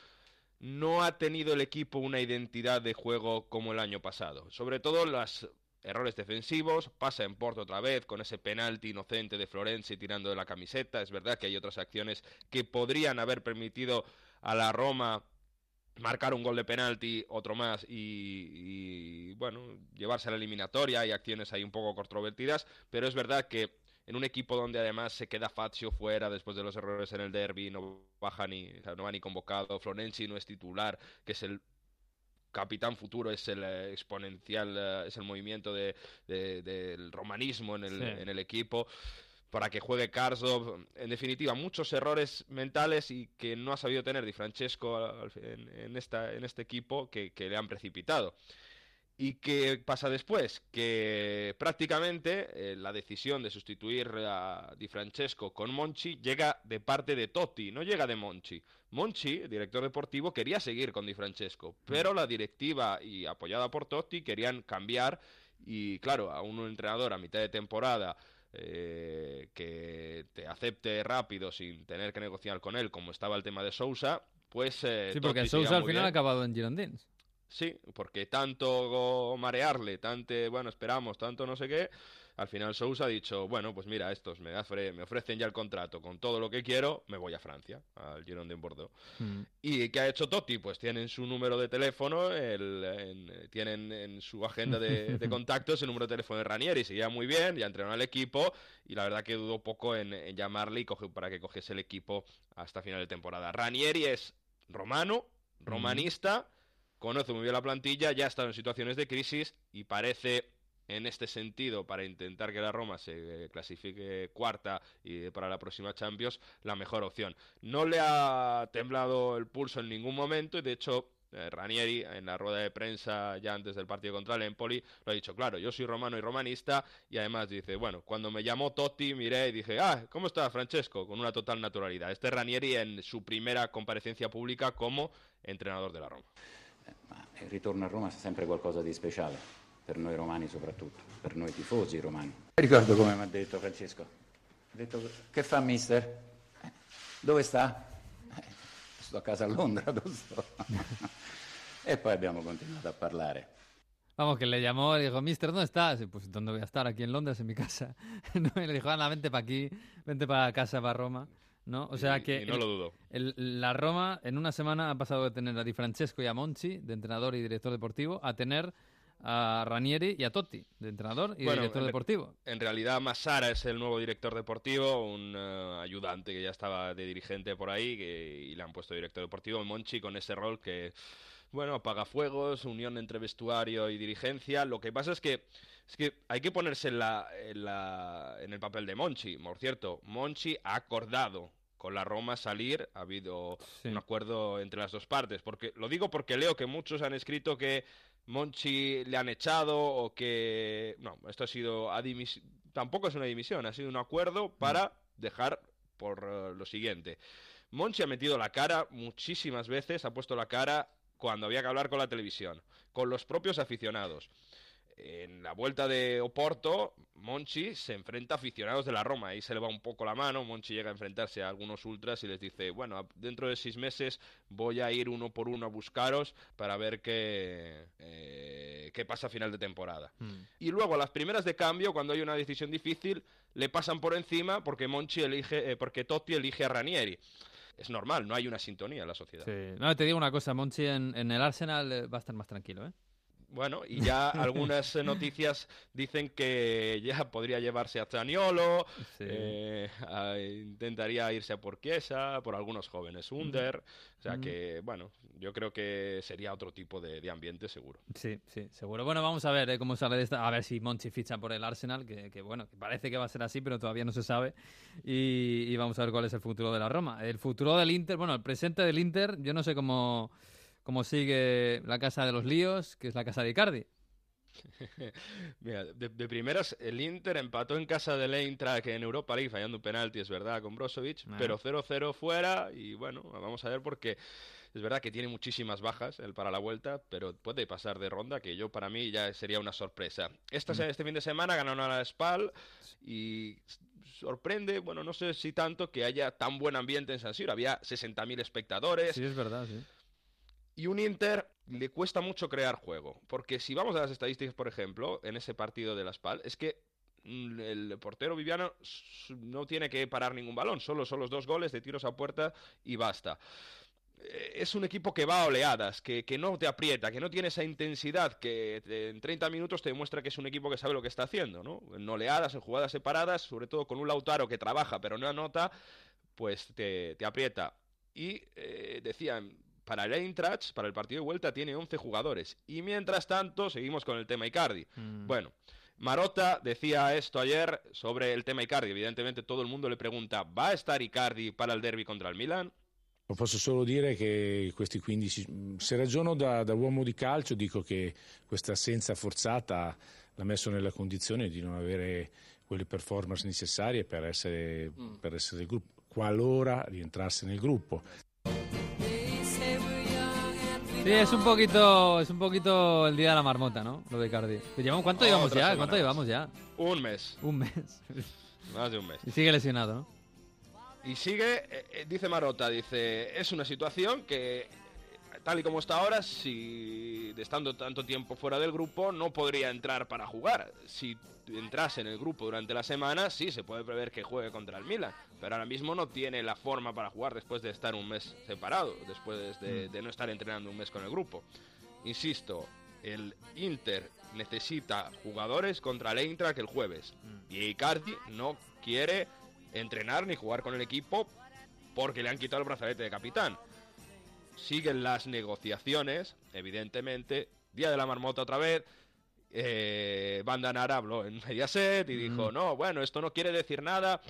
[SPEAKER 5] no ha tenido el equipo una identidad de juego como el año pasado. Sobre todo los errores defensivos, pasa en Porto otra vez con ese penalti inocente de Florenzi tirando de la camiseta. Es verdad que hay otras acciones que podrían haber permitido a la Roma marcar un gol de penalti, otro más y, y bueno, llevarse a la eliminatoria. Hay acciones ahí un poco controvertidas, pero es verdad que en un equipo donde además se queda Fazio fuera después de los errores en el derby, no baja ni, no va ni convocado, Florenzi no es titular, que es el capitán futuro es el eh, exponencial, eh, es el movimiento de, del romanismo en el, en el, equipo. Para que juegue Karsdorp, en definitiva, muchos errores mentales y que no ha sabido tener Di Francesco en, esta, en este equipo que, que le han precipitado. ¿Y qué pasa después? Que prácticamente eh, la decisión de sustituir a Di Francesco con Monchi llega de parte de Totti, no llega de Monchi. Monchi, director deportivo, quería seguir con Di Francesco, pero la directiva y apoyada por Totti querían cambiar y claro, a un entrenador a mitad de temporada eh, que te acepte rápido sin tener que negociar con él, como estaba el tema de Sousa, pues...
[SPEAKER 2] Eh, sí, porque Sousa al final ha acabado en Girondins.
[SPEAKER 5] Sí, porque tanto marearle, tanto, bueno, esperamos, tanto no sé qué, al final Sousa ha dicho, bueno, pues mira, estos me, me ofrecen ya el contrato con todo lo que quiero, me voy a Francia, al Girondin de Bordeaux. Mm. ¿Y qué ha hecho Totti? Pues tienen su número de teléfono, el, tienen en su agenda de, contactos el número de teléfono de Ranieri, seguía muy bien, ya entrenó al equipo y la verdad que dudó poco en, llamarle y para que cogiese el equipo hasta final de temporada. Ranieri es romano, mm. Conoce muy bien la plantilla, ya ha estado en situaciones de crisis y parece en este sentido, para intentar que la Roma se clasifique cuarta y para la próxima Champions, la mejor opción. No le ha temblado el pulso en ningún momento y de hecho eh, Ranieri en la rueda de prensa ya antes del partido contra el Empoli lo ha dicho claro, yo soy romano y romanista y además dice, bueno, cuando me llamó Totti miré y dije, ah, ¿cómo está Francesco? Con una total naturalidad. Este Ranieri en su primera comparecencia pública como entrenador de la Roma.
[SPEAKER 14] Ma il ritorno a Roma è sempre qualcosa di speciale, per noi romani soprattutto, per noi tifosi romani. Ricordo come mi ha detto Francesco, Ho detto, che fa mister? Dove sta? Sto a casa a Londra, giusto? e poi abbiamo continuato a parlare.
[SPEAKER 2] Vamos, que le llamó y dijo, Mister, ¿dónde estás? Y, pues, ¿dónde voy a estar? Aquí en Londres, en mi casa. no, y le dijo, anda, vente para aquí, vente para casa, para Roma. ¿No? O sea
[SPEAKER 5] Y-
[SPEAKER 2] que
[SPEAKER 5] y no
[SPEAKER 2] el-
[SPEAKER 5] lo dudo.
[SPEAKER 2] el- la Roma en una semana ha pasado de tener a Di Francesco y a Monchi, de entrenador y director deportivo, a tener a Ranieri y a Totti, de entrenador y
[SPEAKER 5] Bueno,
[SPEAKER 2] director
[SPEAKER 5] en
[SPEAKER 2] deportivo.
[SPEAKER 5] En realidad, Massara es el nuevo director deportivo, un eh, ayudante que ya estaba de dirigente por ahí que- y le han puesto director deportivo. Monchi con ese rol que, bueno, apaga fuegos, unión entre vestuario y dirigencia. Lo que pasa es que, es que hay que ponerse en, la, en, la- en el papel de Monchi. Por cierto, Monchi ha acordado con la Roma salir, ha habido un acuerdo entre las dos partes. Porque, lo digo porque leo que muchos han escrito que Monchi le han echado o que... No, esto ha sido... Tampoco es una dimisión, ha sido un acuerdo para dejar por eh, lo siguiente. Monchi ha metido la cara muchísimas veces, ha puesto la cara cuando había que hablar con la televisión, con los propios aficionados. En la vuelta de Oporto, Monchi se enfrenta a aficionados de la Roma. Ahí se le va un poco la mano. Monchi llega a enfrentarse a algunos ultras y les dice: Bueno, dentro de seis meses voy a ir uno por uno a buscaros para ver qué, eh, qué pasa a final de temporada. Y luego, a las primeras de cambio, cuando hay una decisión difícil, le pasan por encima porque Monchi elige, eh, porque Totti elige a Ranieri. Es normal, no hay una sintonía en la sociedad.
[SPEAKER 2] Sí. No, te digo una cosa, Monchi en, en el Arsenal eh, va a estar más tranquilo, ¿eh?
[SPEAKER 5] Bueno, y ya algunas eh, noticias dicen que ya podría llevarse a Zaniolo,
[SPEAKER 2] Sí.
[SPEAKER 5] eh, a- intentaría irse a por Chiesa, por algunos jóvenes Under, o sea
[SPEAKER 2] Mm.
[SPEAKER 5] que, bueno, yo creo que sería otro tipo de, de ambiente seguro.
[SPEAKER 2] Sí, sí, seguro. Bueno, vamos a ver eh, cómo sale de esta. A ver si Monchi ficha por el Arsenal, que, que, bueno, que parece que va a ser así, pero todavía no se sabe. Y, y vamos a ver cuál es el futuro de la Roma. El futuro del Inter, bueno, el presente del Inter, yo no sé cómo, cómo sigue la casa de los líos, que es la casa de Icardi.
[SPEAKER 5] Mira, de, de primeras, el Inter empató en casa del Eintracht en Europa League, fallando un penalti, es verdad, con Brozovic,
[SPEAKER 2] Ah.
[SPEAKER 5] pero 0-0 fuera y bueno, vamos a ver porque es verdad que tiene muchísimas bajas él para la vuelta, pero puede pasar de ronda, que yo para mí ya sería una sorpresa. Esta, se- este fin de semana ganaron a la Spal y sorprende, bueno, no sé si tanto que haya tan buen ambiente en San Siro, había 60.000 espectadores.
[SPEAKER 2] Sí, es verdad, sí.
[SPEAKER 5] Y un Inter le cuesta mucho crear juego. Porque si vamos a las estadísticas, por ejemplo, en ese partido de la SPAL, es que mm, el portero Viviano no tiene que parar ningún balón. Solo son los dos goles de tiros a puerta y basta. Eh, Es un equipo que va a oleadas, que, que no te aprieta, que no tiene esa intensidad, que en 30 minutos te demuestra que es un equipo que sabe lo que está haciendo, ¿no? En oleadas, en jugadas separadas, sobre todo con un Lautaro que trabaja pero no anota, pues te, te aprieta. Y eh, decían, para el Eintracht, para el partido de vuelta, tiene 11 jugadores. Y mientras tanto, seguimos con el tema Icardi. Bueno, Marota decía esto ayer sobre el tema Icardi. Evidentemente, todo el mundo le pregunta: ¿va a estar Icardi para il derby contra il Milan?
[SPEAKER 15] Posso solo dire che questi 15, se ragiono da, da uomo di calcio, dico che questa assenza forzata l'ha messo nella condizione di non avere quelle performance necessarie per essere, per essere del gruppo, qualora rientrasse nel gruppo.
[SPEAKER 2] Sí, es un poquito, es un poquito el día de la marmota, ¿no? Lo de. Que llevamos- ¿Cuánto llevamos ya?
[SPEAKER 5] semana
[SPEAKER 2] ¿Cuánto llevamos ya?
[SPEAKER 5] Un mes.
[SPEAKER 2] Un mes.
[SPEAKER 5] Más de un mes.
[SPEAKER 2] y sigue lesionado, ¿no?
[SPEAKER 5] Y sigue, eh, eh, dice Marota, dice, es una situación que, tal y como está ahora, si de estando tanto tiempo fuera del grupo, no podría entrar para jugar. Si entrase en el grupo durante la semana, sí, se puede prever que juegue contra el Milan, pero ahora mismo no tiene la forma para jugar después de estar un mes separado, después de,
[SPEAKER 2] Mm.
[SPEAKER 5] de no estar entrenando un mes con el grupo. Insisto, el Inter necesita jugadores contra el Eintracht el jueves.
[SPEAKER 2] Mm.
[SPEAKER 5] Y Icardi no quiere entrenar ni jugar con el equipo porque le han quitado el brazalete de capitán. Siguen las negociaciones, evidentemente. Día de la marmota otra vez. Eh, Banda Nara habló en Mediaset y dijo,
[SPEAKER 2] Mm.
[SPEAKER 5] no, bueno, esto no quiere decir nada.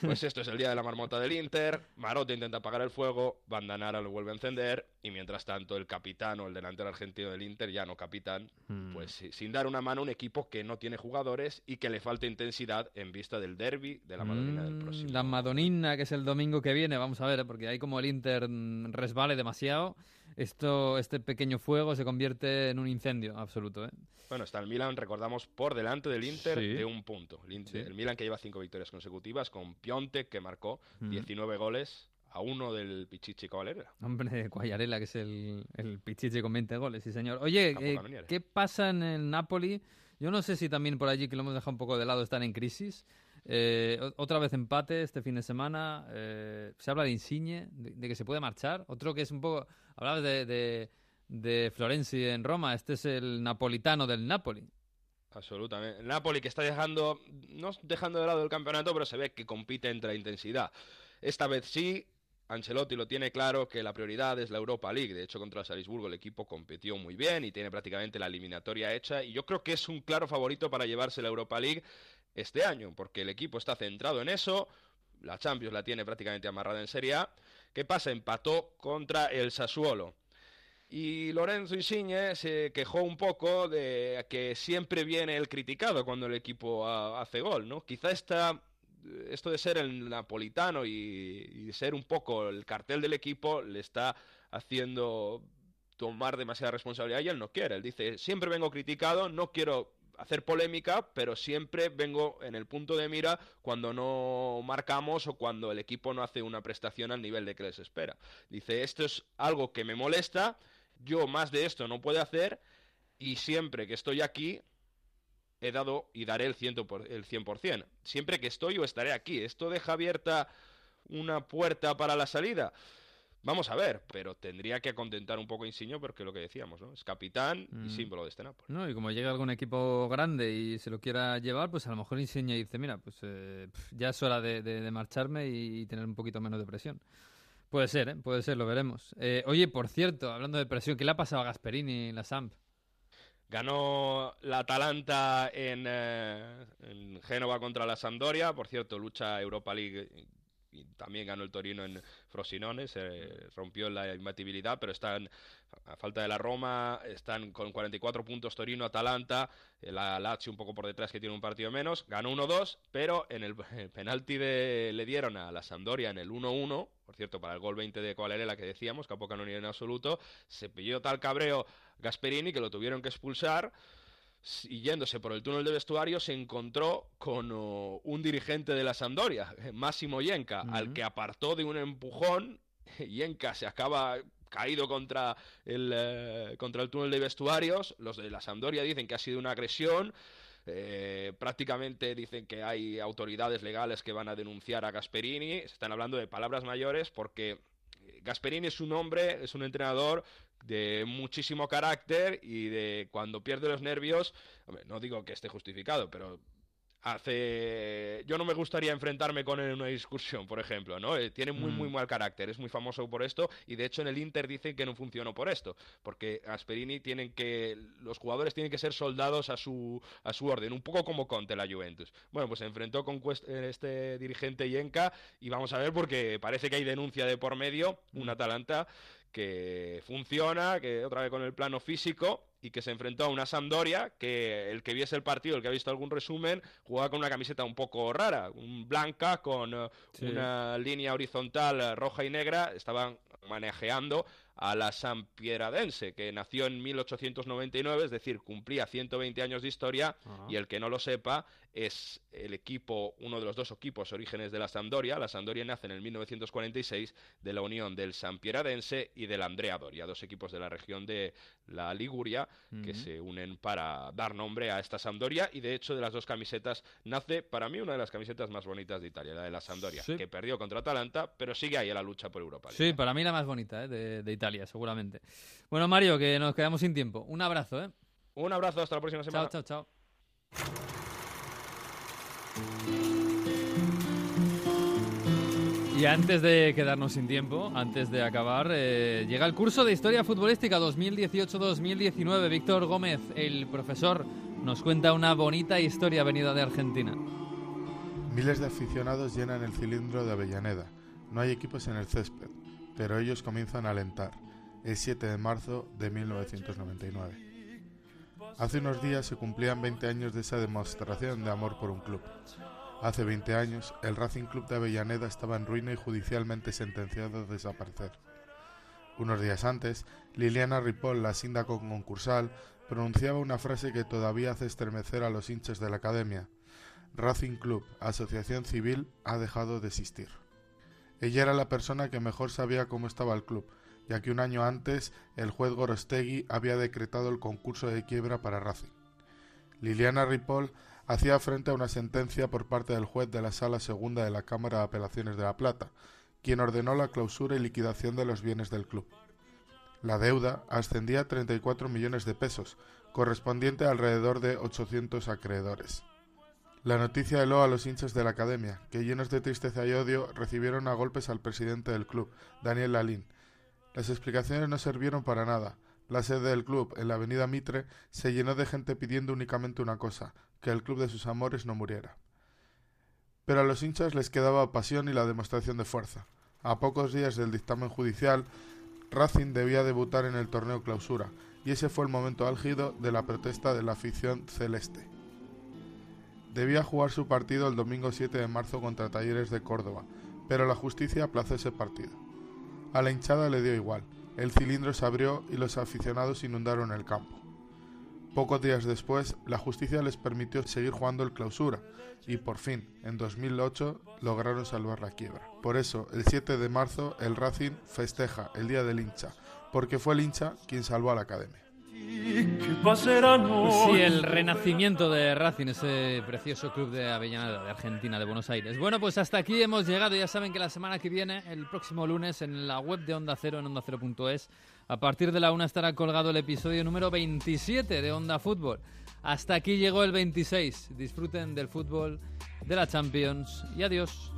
[SPEAKER 5] Pues esto es el día de la marmota del Inter. Marotta intenta apagar el fuego. Bandanara lo vuelve a encender. Y mientras tanto, el capitán o el delantero argentino del Inter, ya no capitán,
[SPEAKER 2] Mm.
[SPEAKER 5] pues sin dar una mano a un equipo que no tiene jugadores y que le falta intensidad en vista del derby de la Madonina del
[SPEAKER 2] Mm,
[SPEAKER 5] próximo.
[SPEAKER 2] La Madonina, que es el domingo que viene, vamos a ver, porque ahí como el Inter mm, resbale demasiado, esto, este pequeño fuego se convierte en un incendio absoluto. ¿eh?
[SPEAKER 5] Bueno, está el Milan, recordamos, por delante del Inter de un punto. El, el, Milan que lleva cinco victorias consecutivas con Piontek que marcó 19 goles a uno del Pichichi Cavalera.
[SPEAKER 2] Hombre, Guayarela, que es el, el Pichichi con 20 goles, sí señor. Oye, eh, ¿qué pasa en el Napoli? Yo no sé si también por allí, que lo hemos dejado un poco de lado, están en crisis. Eh, otra vez empate este fin de semana. Eh, se habla de Insigne, de, que se puede marchar. Otro que es un poco... Hablabas de, de, de Florenzi en Roma. Este es el napolitano del Napoli.
[SPEAKER 5] Absolutamente. Napoli que está dejando, no dejando de lado el campeonato, pero se ve que compite entre intensidad. Esta vez sí, Ancelotti lo tiene claro que la prioridad es la Europa League. De hecho, contra el Salisburgo el equipo competió muy bien y tiene prácticamente la eliminatoria hecha. Y yo creo que es un claro favorito para llevarse la Europa League este año, porque el equipo está centrado en eso. La Champions la tiene prácticamente amarrada en Serie A. ¿Qué pasa? Empató contra el Sassuolo. Y Lorenzo Insigne se quejó un poco de que siempre viene el criticado cuando el equipo hace gol, ¿no? Quizá está esto de ser el napolitano y, ser un poco el cartel del equipo le está haciendo tomar demasiada responsabilidad y él no quiere. Él dice, siempre vengo criticado, no quiero hacer polémica, pero siempre vengo en el punto de mira cuando no marcamos o cuando el equipo no hace una prestación al nivel de que les espera. Dice, esto es algo que me molesta, yo más de esto no puedo hacer y siempre que estoy aquí he dado y daré el, ciento el 100%. Siempre que estoy o estaré aquí. ¿Esto deja abierta una puerta para la salida? Vamos a ver, pero tendría que contentar un poco a Insigne porque lo que decíamos, ¿no? Es capitán y mm. símbolo de este Napoli.
[SPEAKER 2] No, y como llega algún equipo grande y se lo quiera llevar, pues a lo mejor Insigne dice, mira, pues eh, ya es hora de, marcharme y, tener un poquito menos de presión. Puede ser, ¿eh? Puede ser, lo veremos. Eh, oye, por cierto, hablando de presión, ¿qué le ha pasado a Gasperini en la Samp?
[SPEAKER 5] Ganó la Atalanta en, eh, en Génova contra la Sampdoria. Por cierto, lucha Europa League y también ganó el Torino en Frosinone, se rompió la imbatibilidad, pero están a falta de la Roma, están con 44 puntos Torino, Atalanta, la Lazio un poco por detrás que tiene un partido menos, ganó 1-2, pero en el, penalti de, le dieron a la Sampdoria en el 1-1, por cierto, para el gol 20 de la que decíamos, Capo ni en absoluto, se pilló tal cabreo Gasperini que lo tuvieron que expulsar y yéndose por el túnel de vestuario se encontró con oh, un dirigente de la Sampdoria, Máximo Yenka, al que apartó de un empujón. Yenka se acaba caído contra el, eh, contra el túnel de vestuarios. Los de la Sampdoria dicen que ha sido una agresión. Eh, prácticamente dicen que hay autoridades legales que van a denunciar a Gasperini. Se están hablando de palabras mayores porque Gasperini es un hombre, es un entrenador de muchísimo carácter y de cuando pierde los nervios, no digo que esté justificado, pero hace yo no me gustaría enfrentarme con él en una discusión por ejemplo no eh, tiene muy muy mm. mal carácter es muy famoso por esto y de hecho en el Inter dicen que no funcionó por esto porque Asperini tienen que los jugadores tienen que ser soldados a su a su orden un poco como Conte la Juventus bueno pues se enfrentó con este dirigente Yenka y vamos a ver porque parece que hay denuncia de por medio un mm. Atalanta que funciona, que otra vez con el plano físico y que se enfrentó a una Sampdoria que el que viese el partido, el que ha visto algún resumen, jugaba con una camiseta un poco rara, un blanca con eh, una línea horizontal eh, roja y negra, estaban manejando a la Sampieradense, que nació en 1899, es decir, cumplía 120 años de historia, y el que no lo sepa, es el equipo, uno de los dos equipos orígenes de la Sampdoria. La Sampdoria nace en el 1946 de la unión del Sampieradense y del Andrea Doria, dos equipos de la región de la Liguria que se unen para dar nombre a esta Sampdoria, y de hecho de las dos camisetas nace para mí una de las camisetas más bonitas de Italia, la de la Sampdoria, que perdió contra Atalanta, pero sigue ahí en la lucha por Europa.
[SPEAKER 2] Sí, para mí la más bonita ¿eh? de Italia seguramente. Bueno, Mario, que nos quedamos sin tiempo. Un abrazo, ¿eh?
[SPEAKER 5] Un abrazo, hasta la próxima semana.
[SPEAKER 2] Chao, chao, chao. Y antes de quedarnos sin tiempo, antes de acabar, eh, llega el curso de Historia Futbolística 2018-2019. Víctor Gómez, el profesor, nos cuenta una bonita historia venida de Argentina.
[SPEAKER 16] Miles de aficionados llenan el cilindro de Avellaneda. No hay equipos en el césped, pero ellos comienzan a alentar el 7 de marzo de 1999. Hace unos días se cumplían 20 años de esa demostración de amor por un club. Hace 20 años, el Racing Club de Avellaneda estaba en ruina y judicialmente sentenciado a desaparecer. Unos días antes, Liliana Ripoll, la síndaco concursal, pronunciaba una frase que todavía hace estremecer a los hinchas de la academia. Racing Club, asociación civil, ha dejado de existir. Ella era la persona que mejor sabía cómo estaba el club, ya que un año antes el juez Gorostegui había decretado el concurso de quiebra para Racing. Liliana Ripoll hacía frente a una sentencia por parte del juez de la Sala Segunda de la Cámara de Apelaciones de La Plata, quien ordenó la clausura y liquidación de los bienes del club. La deuda ascendía a 34 millones de pesos, correspondiente a alrededor de 800 acreedores. La noticia heló a los hinchas de la academia, que llenos de tristeza y odio recibieron a golpes al presidente del club, Daniel Lalín. Las explicaciones no sirvieron para nada. La sede del club, en la avenida Mitre, se llenó de gente pidiendo únicamente una cosa, que el club de sus amores no muriera. Pero a los hinchas les quedaba pasión y la demostración de fuerza. A pocos días del dictamen judicial, Racing debía debutar en el torneo clausura, y ese fue el momento álgido de la protesta de la afición celeste. Debía jugar su partido el domingo 7 de marzo contra Talleres de Córdoba, pero la justicia aplazó ese partido. A la hinchada le dio igual, el cilindro se abrió y los aficionados inundaron el campo. Pocos días después, la justicia les permitió seguir jugando el clausura y por fin, en 2008, lograron salvar la quiebra. Por eso, el 7 de marzo, el Racing festeja el Día del Hincha, porque fue el hincha quien salvó a la academia.
[SPEAKER 2] Sí, el renacimiento de Racing, ese precioso club de Avellaneda, de Argentina, de Buenos Aires. Bueno, pues hasta aquí hemos llegado. Ya saben que la semana que viene, el próximo lunes, en la web de Onda Cero, en ondacero.es, a partir de la una estará colgado el episodio número 27 de Onda Fútbol. Hasta aquí llegó el 26. Disfruten del fútbol, de la Champions y adiós.